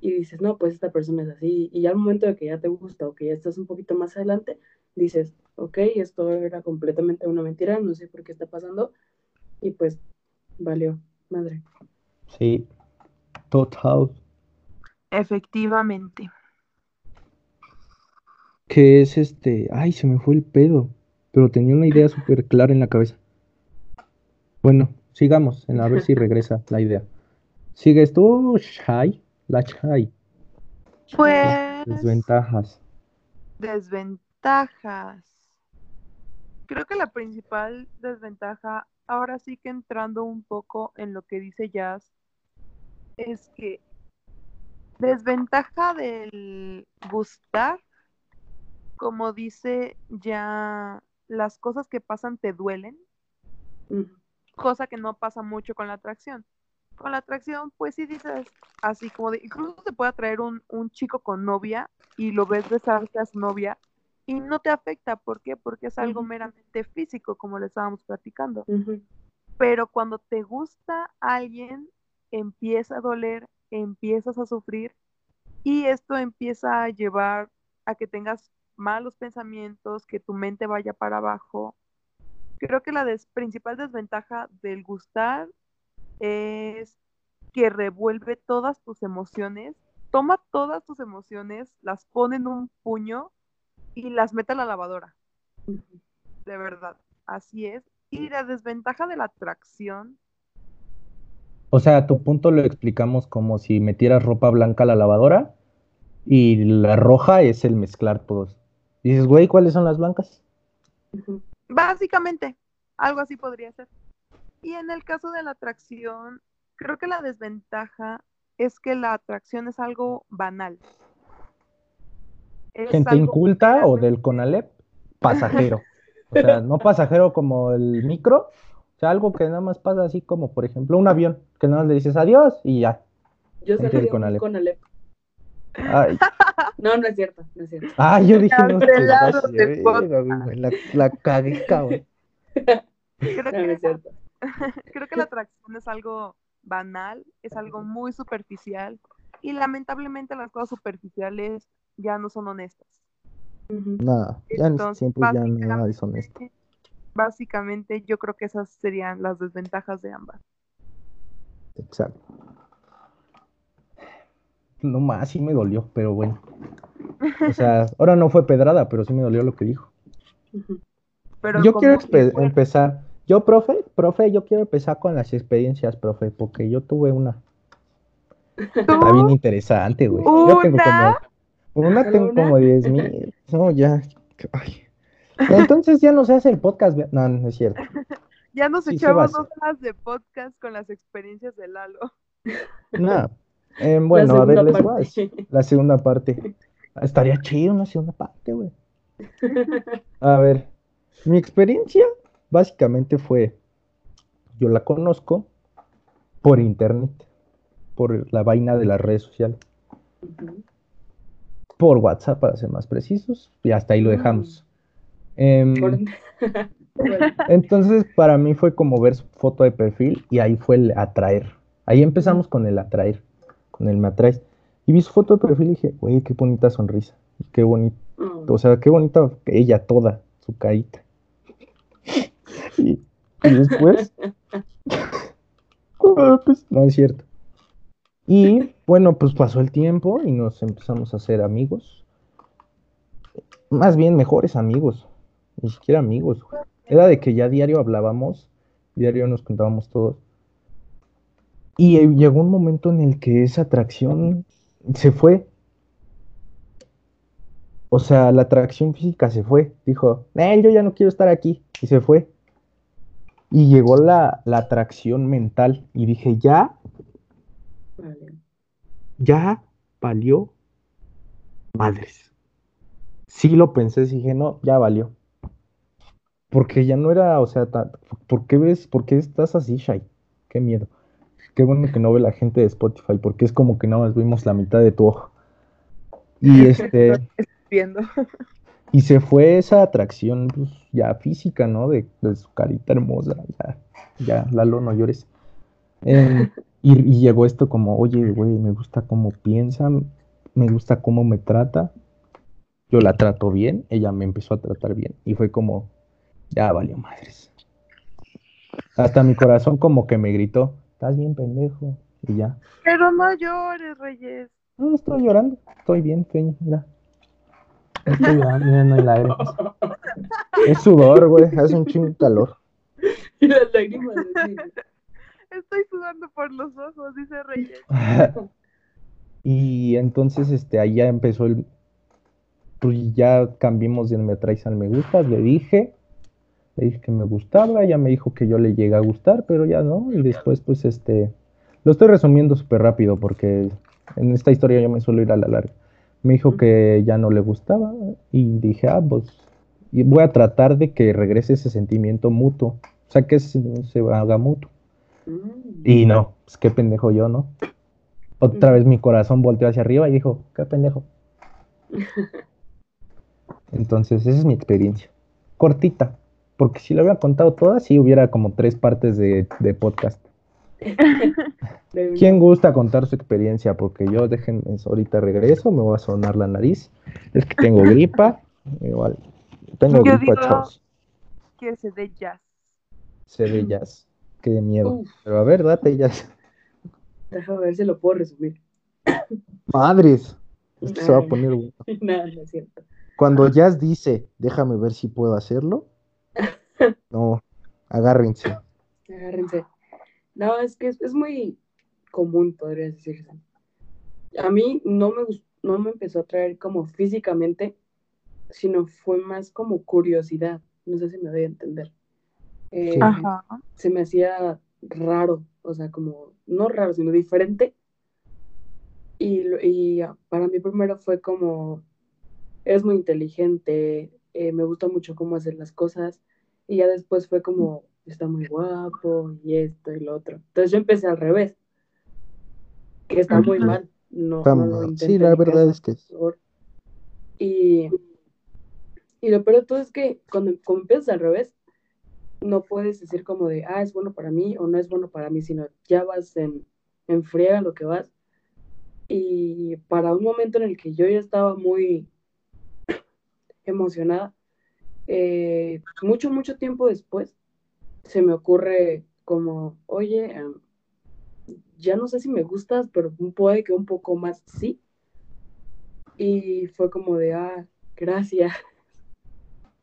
y dices, no, pues esta persona es así, y ya al momento de que ya te gusta o que ya estás un poquito más adelante, dices, ok, esto era completamente una mentira, no sé por qué está pasando, y pues valió, madre. Sí. Total. Efectivamente. Que es este. Ay, se me fue el pedo. Pero tenía una idea súper clara en la cabeza. Bueno, sigamos, en a ver si regresa la idea. ¿Sigues tú, Shai? La Shai. Pues Desventajas. desventajas. Creo que la principal desventaja, ahora sí que entrando un poco en lo que dice Jazz, es que desventaja del gustar, como dice ya, las cosas que pasan te duelen, cosa que no pasa mucho con la atracción. Con la atracción, pues sí dices, así como de, incluso te puede atraer un, un chico con novia y lo ves besarse a su novia y no te afecta. ¿Por qué? Porque es algo meramente físico, como le estábamos platicando. Pero cuando te gusta alguien, empieza a doler, empiezas a sufrir y esto empieza a llevar a que tengas malos pensamientos, que tu mente vaya para abajo. Creo que la des- principal desventaja del gustar es que revuelve todas tus emociones, toma todas tus emociones, las pone en un puño y las mete a la lavadora. De verdad, así es. Y la desventaja de la atracción O sea, tu punto lo explicamos como si metieras ropa blanca a la lavadora y la roja es el mezclar todos. Dices, güey, ¿cuáles son las blancas? Básicamente, algo así podría ser. Y en el caso de la atracción, creo que la desventaja es que la atracción es algo banal. Es ¿Gente algo inculta o del CONALEP? Pasajero. O sea, no pasajero como el micro, o sea, algo que nada más pasa así como, por ejemplo, un avión, que nada más le dices adiós y ya. Yo saldría del Conalep. con Alep. Ay, No, no es cierto, no es cierto. ay, yo dije, no, güey, la, la cagué, cabrón. Creo No, no que, es cierto. creo que la atracción es algo banal, es algo muy superficial y lamentablemente las cosas superficiales ya no son honestas. Nada, ya en Entonces, tiempos ya nada es honesto. Básicamente, yo creo que esas serían las desventajas de ambas. Exacto. No más, sí me dolió, pero bueno. O sea, ahora no fue pedrada, pero sí me dolió lo que dijo. Pero Yo quiero empezar. Yo, profe, profe, yo quiero empezar con las experiencias, profe, porque yo tuve una. Está bien interesante, güey. Yo tengo ¿Una? como. Una tengo como 10 mil. No, ya. ay. Entonces ya no se hace el podcast. No, no es cierto. Ya nos Sí, echamos dos horas de podcast con las experiencias de Lalo. No. Eh, bueno, a ver, les voy la segunda parte. Estaría chido una segunda parte, güey. A ver, mi experiencia básicamente fue, yo la conozco por internet, por la vaina de las redes sociales, por WhatsApp para ser más precisos, y hasta ahí lo dejamos. Em, entonces para mí fue como ver su foto de perfil y ahí fue el atraer. Ahí empezamos con el atraer, con el me atraes. Y vi su foto de perfil y dije, güey, qué bonita sonrisa, qué bonito. mm. O sea, qué bonita ella toda, su carita. Y, después. Ah, pues, no es cierto. Y bueno, pues pasó el tiempo y nos empezamos a hacer amigos. Más bien mejores amigos. Ni siquiera amigos. güey. Era de que ya diario hablábamos, diario nos contábamos todos. Y eh, llegó un momento en el que esa atracción se fue. O sea, la atracción física se fue. Dijo, "Nel, yo ya no quiero estar aquí. Y se fue. Y llegó la, la atracción mental. Y dije, ya, Vale. ya valió madres. Sí lo pensé, dije, no, ya valió. Porque ya no era, o sea, ta- ¿por qué ves, por qué estás así, Shai? Qué miedo. Qué bueno que no ve la gente de Spotify, porque es como que nada más vimos la mitad de tu ojo. Y este, Viendo. y se fue esa atracción, pues, ya física, ¿no? De, de su carita hermosa, ya, ya, Lalo, no llores. Em, y, y llegó esto como, oye, güey, me gusta cómo piensa, me gusta cómo me trata. Yo la trato bien, ella me empezó a tratar bien. Y fue como, ya valió madres. Hasta mi corazón como que me gritó, estás bien pendejo. Y ya. Pero no llores, Reyes. No, estoy llorando, estoy bien, feño, mira. Estoy no hay lágrimas. Es sudor, güey, hace un chingo de calor. Y las lágrimas. así. Estoy sudando por los ojos, dice Reyes. Y entonces, este, ahí ya empezó el. Pues ya cambiamos de me atraes al me gustas, le dije, le dije que me gustaba, ella me dijo que yo le llegué a gustar, pero ya no, y después, pues, este, lo estoy resumiendo súper rápido porque en esta historia yo me suelo ir a la larga. Me dijo que ya no le gustaba y dije, ah, pues, y voy a tratar de que regrese ese sentimiento mutuo, o sea, que ese sentimiento se haga mutuo. Mm. Y no, pues qué pendejo yo, ¿no? Otra vez mi corazón volteó hacia arriba y dijo, qué pendejo. Entonces, esa es mi experiencia. Cortita, porque si lo hubiera contado toda, sí hubiera como tres partes de, de podcast. ¿Quién gusta contar su experiencia? Porque yo, déjenme, ahorita regreso, me voy a sonar la nariz. Es que tengo gripa, igual, tengo Yo gripa, digo- chavos. Que se dé jazz. Se ve jazz, qué miedo. Uf, Pero a ver, date jazz. déjame ver si lo puedo resumir. Madres, esto se va a poner. Nada, no es cierto. Cuando Jazz dice, déjame ver si puedo hacerlo, no, agárrense. Agárrense. No, es que es, es muy común, podría decirse. A mí no me, no me empezó a atraer como físicamente, sino fue más como curiosidad. No sé si me doy a entender. Eh. Ajá. se me hacía raro, o sea, como, no raro, sino diferente. Y, y para mí primero fue como, es muy inteligente, eh, me gusta mucho cómo hacer las cosas. Y ya después fue como, está muy guapo y esto y lo otro. Entonces yo empecé al revés, que está muy mal. No, Está no lo Sí, la verdad es que. Y, y lo peor de todo es que cuando, cuando empiezas al revés, no puedes decir como de, ah, es bueno para mí o no es bueno para mí, sino ya vas en, en friega lo que vas. Y para un momento en el que yo ya estaba muy emocionada, eh, mucho, mucho tiempo después, se me ocurre como, oye, em, ya no sé si me gustas, pero puede que un poco más sí. Y fue como de, ah, gracias.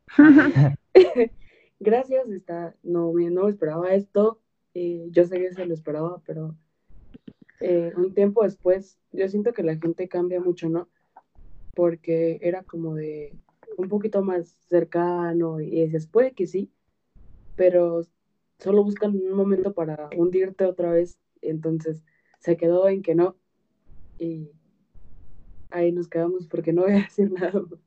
gracias, está, no, no esperaba esto. Eh, yo sé que se lo esperaba, pero eh, un tiempo después, yo siento que la gente cambia mucho, ¿no? Porque era como de un poquito más cercano y dices, puede que sí, pero solo buscan un momento para hundirte otra vez. Entonces se quedó en que no. Y ahí nos quedamos porque no voy a decir nada más.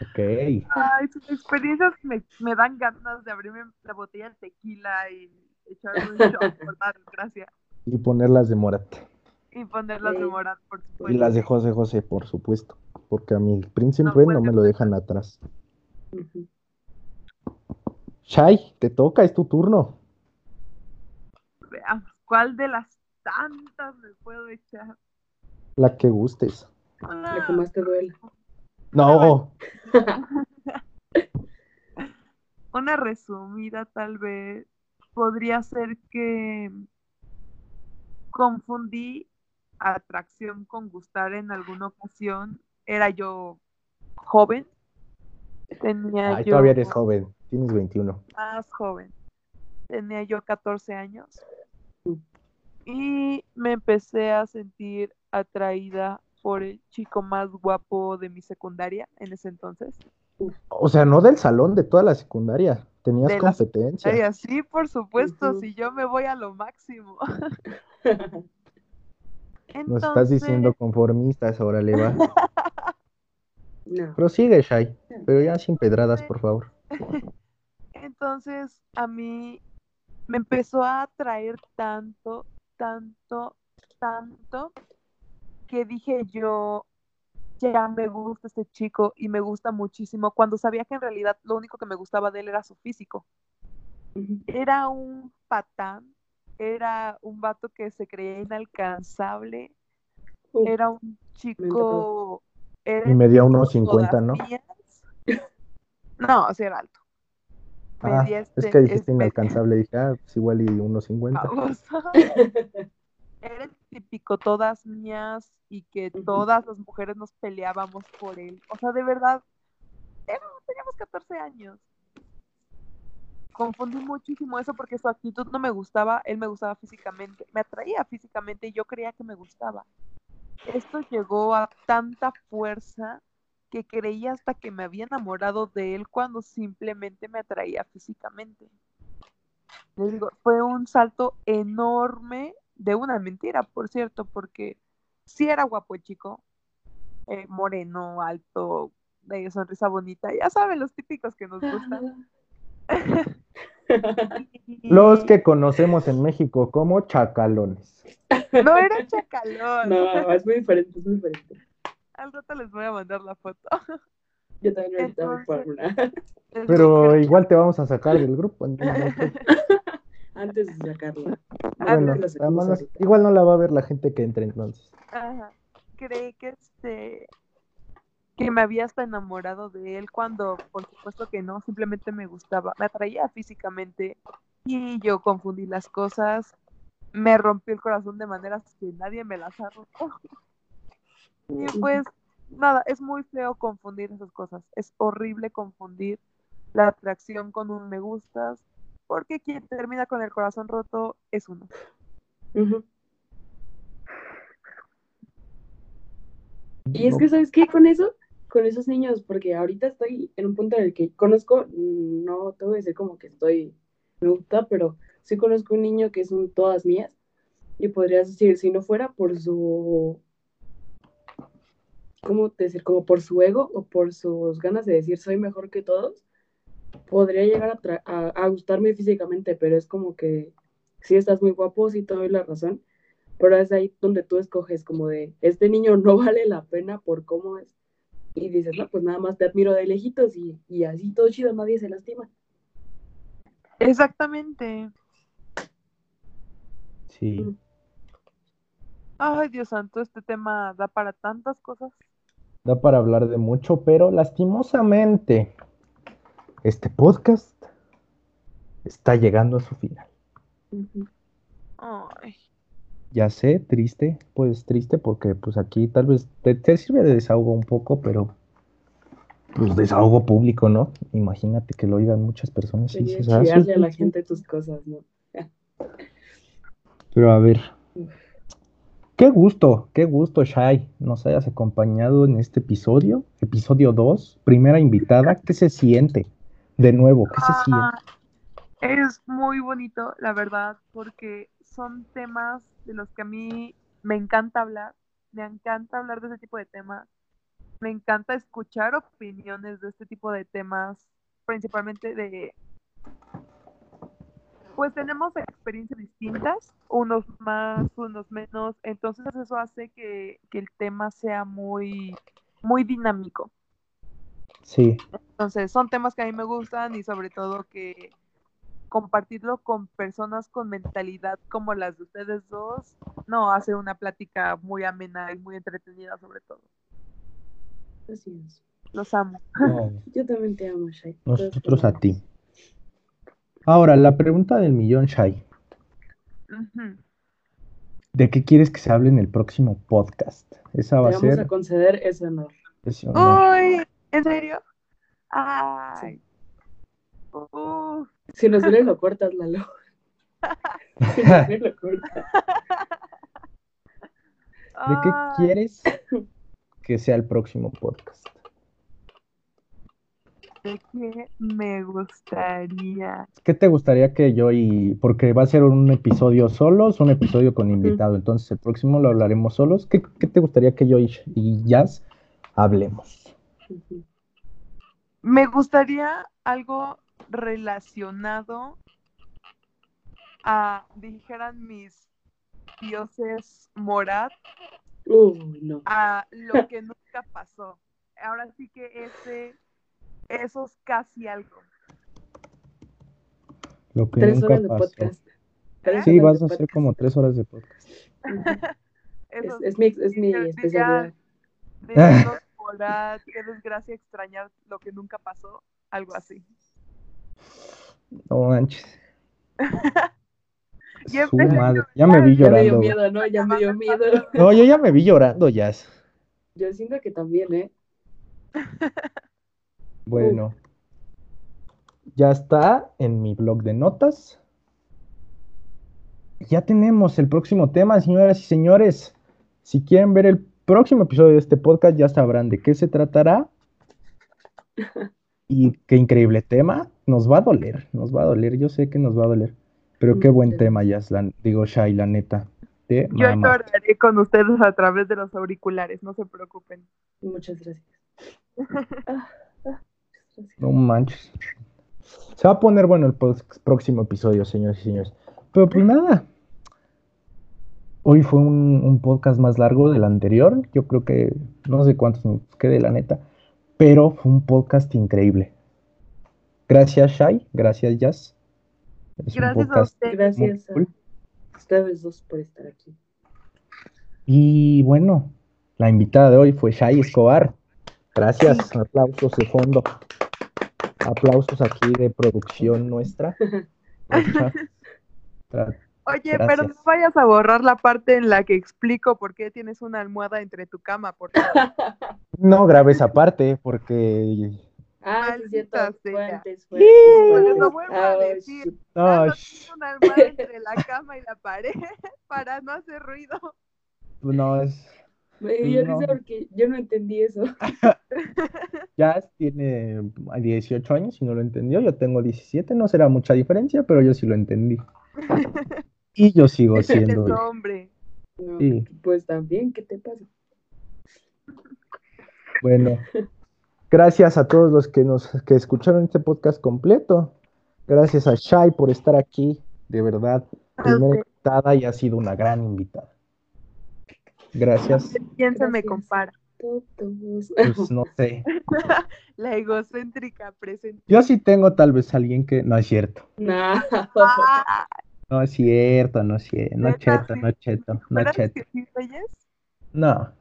Ok. Ay, sus experiencias me, me dan ganas de abrirme la botella de tequila y echarme un shot por la desgracia. Y ponerlas de Morat. Y ponerlas de morat, por Y supuesto. las de José José, por supuesto. Porque a mi príncipe No no, me lo dejan atrás. Ujú. Shai, te toca, es tu turno. Veamos, ¿cuál de las tantas me puedo echar? La que gustes. Lo Una, que más te duele. No, una resumida tal vez podría ser que confundí atracción con gustar en alguna ocasión. Era yo joven. Tenía Ay, yo todavía eres joven. Tienes 21. más joven. Tenía yo 14 años. Y me empecé a sentir atraída por el chico más guapo de mi secundaria en ese entonces. O sea, no del salón, de toda la secundaria. Tenías De la competencia. Y así, por supuesto, si yo me voy a lo máximo. Nos estás diciendo Entonces, conformistas, órale, va. no. Prosigue, Shai. Pero ya sin pedradas, por favor. Entonces, a mí me empezó a atraer tanto, tanto, tanto, que dije yo, ya me gusta este chico y me gusta muchísimo, cuando sabía que en realidad lo único que me gustaba de él era su físico. Era un patán, era un vato que se creía inalcanzable, era un chico... era Y medía unos tipo 50, ¿no? No, sí era alto. Ah, es este- que dijiste es- inalcanzable. Dije, ah, pues igual y unos 50. Baboso. Era el típico todas mías y que todas las mujeres nos peleábamos por él. O sea, de verdad, era- teníamos 14 años. Confundí muchísimo eso porque su actitud no me gustaba, él me gustaba físicamente, me atraía físicamente y yo creía que me gustaba. Esto llegó a tanta fuerza que creí hasta que me había enamorado de él cuando simplemente me atraía físicamente. Les digo, fue un salto enorme de una mentira, por cierto, porque sí era guapo el chico, eh, moreno, alto, de sonrisa bonita, ya saben, los típicos que nos gustan. Los que conocemos en México como chacalones. No era chacalón. No, es muy diferente, es muy diferente. Al rato les voy a mandar la foto. Yo también por una. Pero igual te vamos a sacar del grupo. no. Antes de sacarla. Bueno, además, igual no la va a ver la gente que entre entonces. Ajá. Creí que este que me había hasta enamorado de él cuando por supuesto que no, simplemente me gustaba, me atraía físicamente y yo confundí las cosas, me rompió el corazón de maneras que nadie me las ha roto. Y pues nada, es muy feo confundir esas cosas, es horrible confundir la atracción con un me gustas, porque quien termina con el corazón roto es uno. Y es que, ¿sabes qué? Con eso, con esos niños, porque ahorita estoy en un punto en el que conozco, no te voy a decir como que estoy, me gusta, pero sí conozco un niño que son todas mías. Y podrías decir, si no fuera por su, ¿cómo te decir? Como por su ego o por sus ganas de decir soy mejor que todos, podría llegar a, tra- a, a gustarme físicamente, pero es como que sí estás muy guapo, sí te doy la razón, pero es ahí donde tú escoges como de, este niño no vale la pena por cómo es. y dices, no, pues nada más te admiro de lejitos y, y así todo chido, nadie se lastima. Exactamente. Sí. Mm. Ay, Dios santo, este tema da para tantas cosas. Da para hablar de mucho, pero lastimosamente este podcast está llegando a su final. Ay, Ya sé, triste, pues triste porque pues aquí tal vez te, te sirve de desahogo un poco, pero pues desahogo público, ¿no? Imagínate que lo oigan muchas personas y a dices, "Ah, a la sí". gente tus cosas, ¿no? Pero a ver, qué gusto, qué gusto, Shai, nos hayas acompañado en este episodio, episodio 2, primera invitada. ¿Qué se siente? De nuevo, ¿qué se siente? Ah, es muy bonito, la verdad, porque son temas de los que a mí me encanta hablar. Me encanta hablar de ese tipo de temas. Me encanta escuchar opiniones de este tipo de temas, principalmente de... Pues tenemos experiencias distintas, unos más, unos menos, entonces eso hace que, que el tema sea muy, muy dinámico. Sí, Entonces, son temas que a mí me gustan y sobre todo que compartirlo con personas con mentalidad como las de ustedes dos, no, hace una plática muy amena y muy entretenida sobre todo. Así es. Los amo. Yo también te amo, Shai. nosotros a ti. Ahora, la pregunta del millón, Shai. ¿De qué quieres que se hable en el próximo podcast? Esa Te va a vamos a ser... conceder ese honor. ese honor. Uy, ¿en serio? Ay. Si nos duele, lo cortas, Lalo. Si nos duele, lo cortas. ¿De qué quieres que sea el próximo podcast? ¿De qué me gustaría? ¿Qué te gustaría que yo y... Porque va a ser un episodio solos, un episodio con invitado, entonces el próximo lo hablaremos solos. ¿Qué, qué te gustaría que yo y, y Jazz hablemos? Me gustaría algo relacionado a, dijeran mis dioses Morat, no. a lo que nunca pasó. Ahora sí que ese, esos casi algo. Lo que Tres nunca horas de pasó. podcast. Tres Sí, vas de a hacer podcast. como tres horas de podcast. Ujú. Es, es mi, es mi especialidad. qué desgracia extrañar lo que nunca pasó, algo así. No manches. Su de madre. Ya me vi Ya me dio llorando. miedo, ¿no? Ya me dio miedo. No, yo ya me vi llorando, Jazz. Yo siento que también, ¿eh? Bueno, ya está en mi blog de notas. Ya tenemos el próximo tema, señoras y señores. Si quieren ver el próximo episodio de este podcast, ya sabrán de qué se tratará. Y qué increíble tema. Nos va a doler, nos va a doler. Yo sé que nos va a doler. Pero qué buen tema, la- digo, Shai, la neta. Te Yo lloraré con ustedes a través de los auriculares, no se preocupen. Muchas gracias. No manches. Se va a poner bueno el próximo episodio, señores y señores. Pero pues nada. Hoy fue un, un podcast más largo del anterior. Yo creo que no sé cuántos minutos quede, la neta. Pero fue un podcast increíble. Gracias, Shai. Gracias, Jazz. Es Gracias a ustedes. Gracias cool. a ustedes dos por estar aquí. Y bueno, la invitada de hoy fue Shai Escobar. Gracias. Aplausos de fondo. Aplausos aquí de producción nuestra. Oye, Gracias. pero no vayas a borrar la parte en la que explico por qué tienes una almohada entre tu cama, por favor. No grabé esa parte porque. Ah, sí, cierto. Fuentes, fuentes, fuentes. Lo vuelvo a decir. tiene una almohada entre la cama y la pared para no hacer ruido. no, es. Me dio No. risa porque yo no entendí eso. Jazz tiene 18 años y no lo entendió. Yo tengo 17, no será mucha diferencia, pero yo sí lo entendí. Y yo sigo siendo. hombre. No, Sí. Pues también, ¿qué te pasa? Bueno, gracias a todos los que nos que escucharon este podcast completo. Gracias a Shai por estar aquí, de verdad. Primera invitada y ha sido una gran invitada. Gracias. ¿Quién se me compara? Pues no sé. La egocéntrica presente. Yo sí tengo tal vez alguien que. No es cierto. Ah, No es cierto, no es cierto. No es ¿Neta, cheto, no es cheto, no es ¿Verdad cheto. que? No.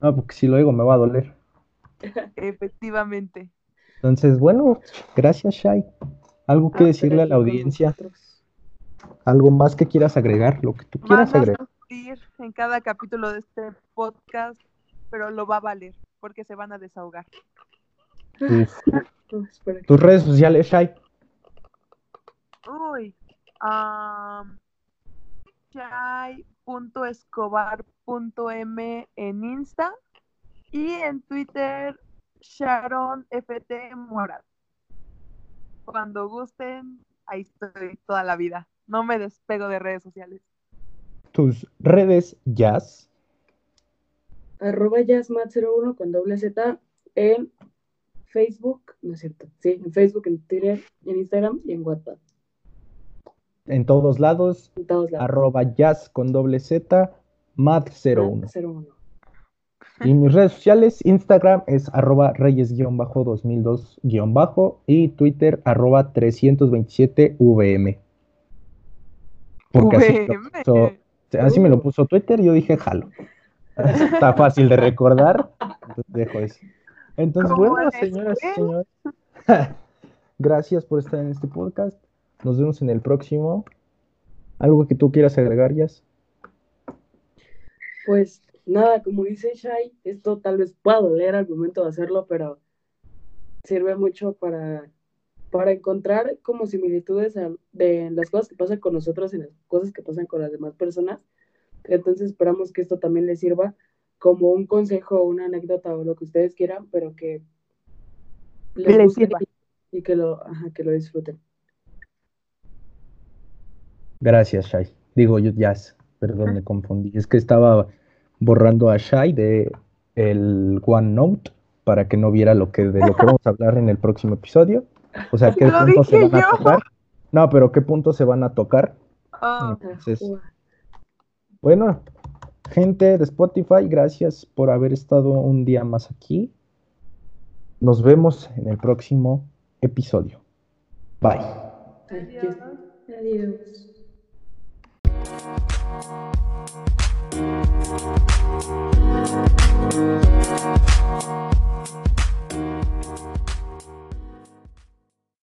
No, porque si lo digo me va a doler. Efectivamente. Entonces, bueno, gracias, Shai. ¿Algo que Ah, decirle a la audiencia? ¿Algo más que quieras agregar? Lo que tú quieras agregar. En cada capítulo de este podcast, pero lo va a valer porque se van a desahogar. Tus redes sociales, Shai. Uy. Um, Chai.escobar.m en Insta y en Twitter Sharon FT Morat. Cuando gusten, ahí estoy toda la vida. No me despego de redes sociales. Tus redes jazz. Arroba jazzmat01 con doble Z en Facebook, no es cierto, sí, en Facebook, en Twitter, en Instagram y en WhatsApp, En todos lados. en todos lados. Arroba jazz con doble Z. Mat01. 01. Y mis redes sociales, Instagram es arroba reyes-2002- y Twitter arroba 327vm. Porque así, lo así me lo puso Twitter y yo dije, jalo. Está fácil de recordar, entonces dejo eso. Entonces, ¿Cómo bueno, señoras y señores, gracias por estar en este podcast. Nos vemos en el próximo. ¿Algo que tú quieras agregar, Jazz? Pues nada, como dice Shai, esto tal vez pueda doler al momento de hacerlo, pero sirve mucho para, para encontrar como similitudes a- de las cosas que pasan con nosotros y las cosas que pasan con las demás personas. Entonces esperamos que esto también les sirva como un consejo, una anécdota o lo que ustedes quieran, pero que les Les guste sirva. y, y que lo, ajá, que lo disfruten. Gracias, Shai. Digo yo, Jazz. Perdón, me confundí. Es que estaba borrando a Shai de el OneNote para que no viera lo que de lo que vamos a hablar en el próximo episodio. O sea, ¿qué puntos se van a tocar? No, pero ¿qué puntos se van a tocar? Bueno, gente de Spotify, gracias por haber estado un día más aquí. Nos vemos en el próximo episodio. Bye. Adiós. Adiós.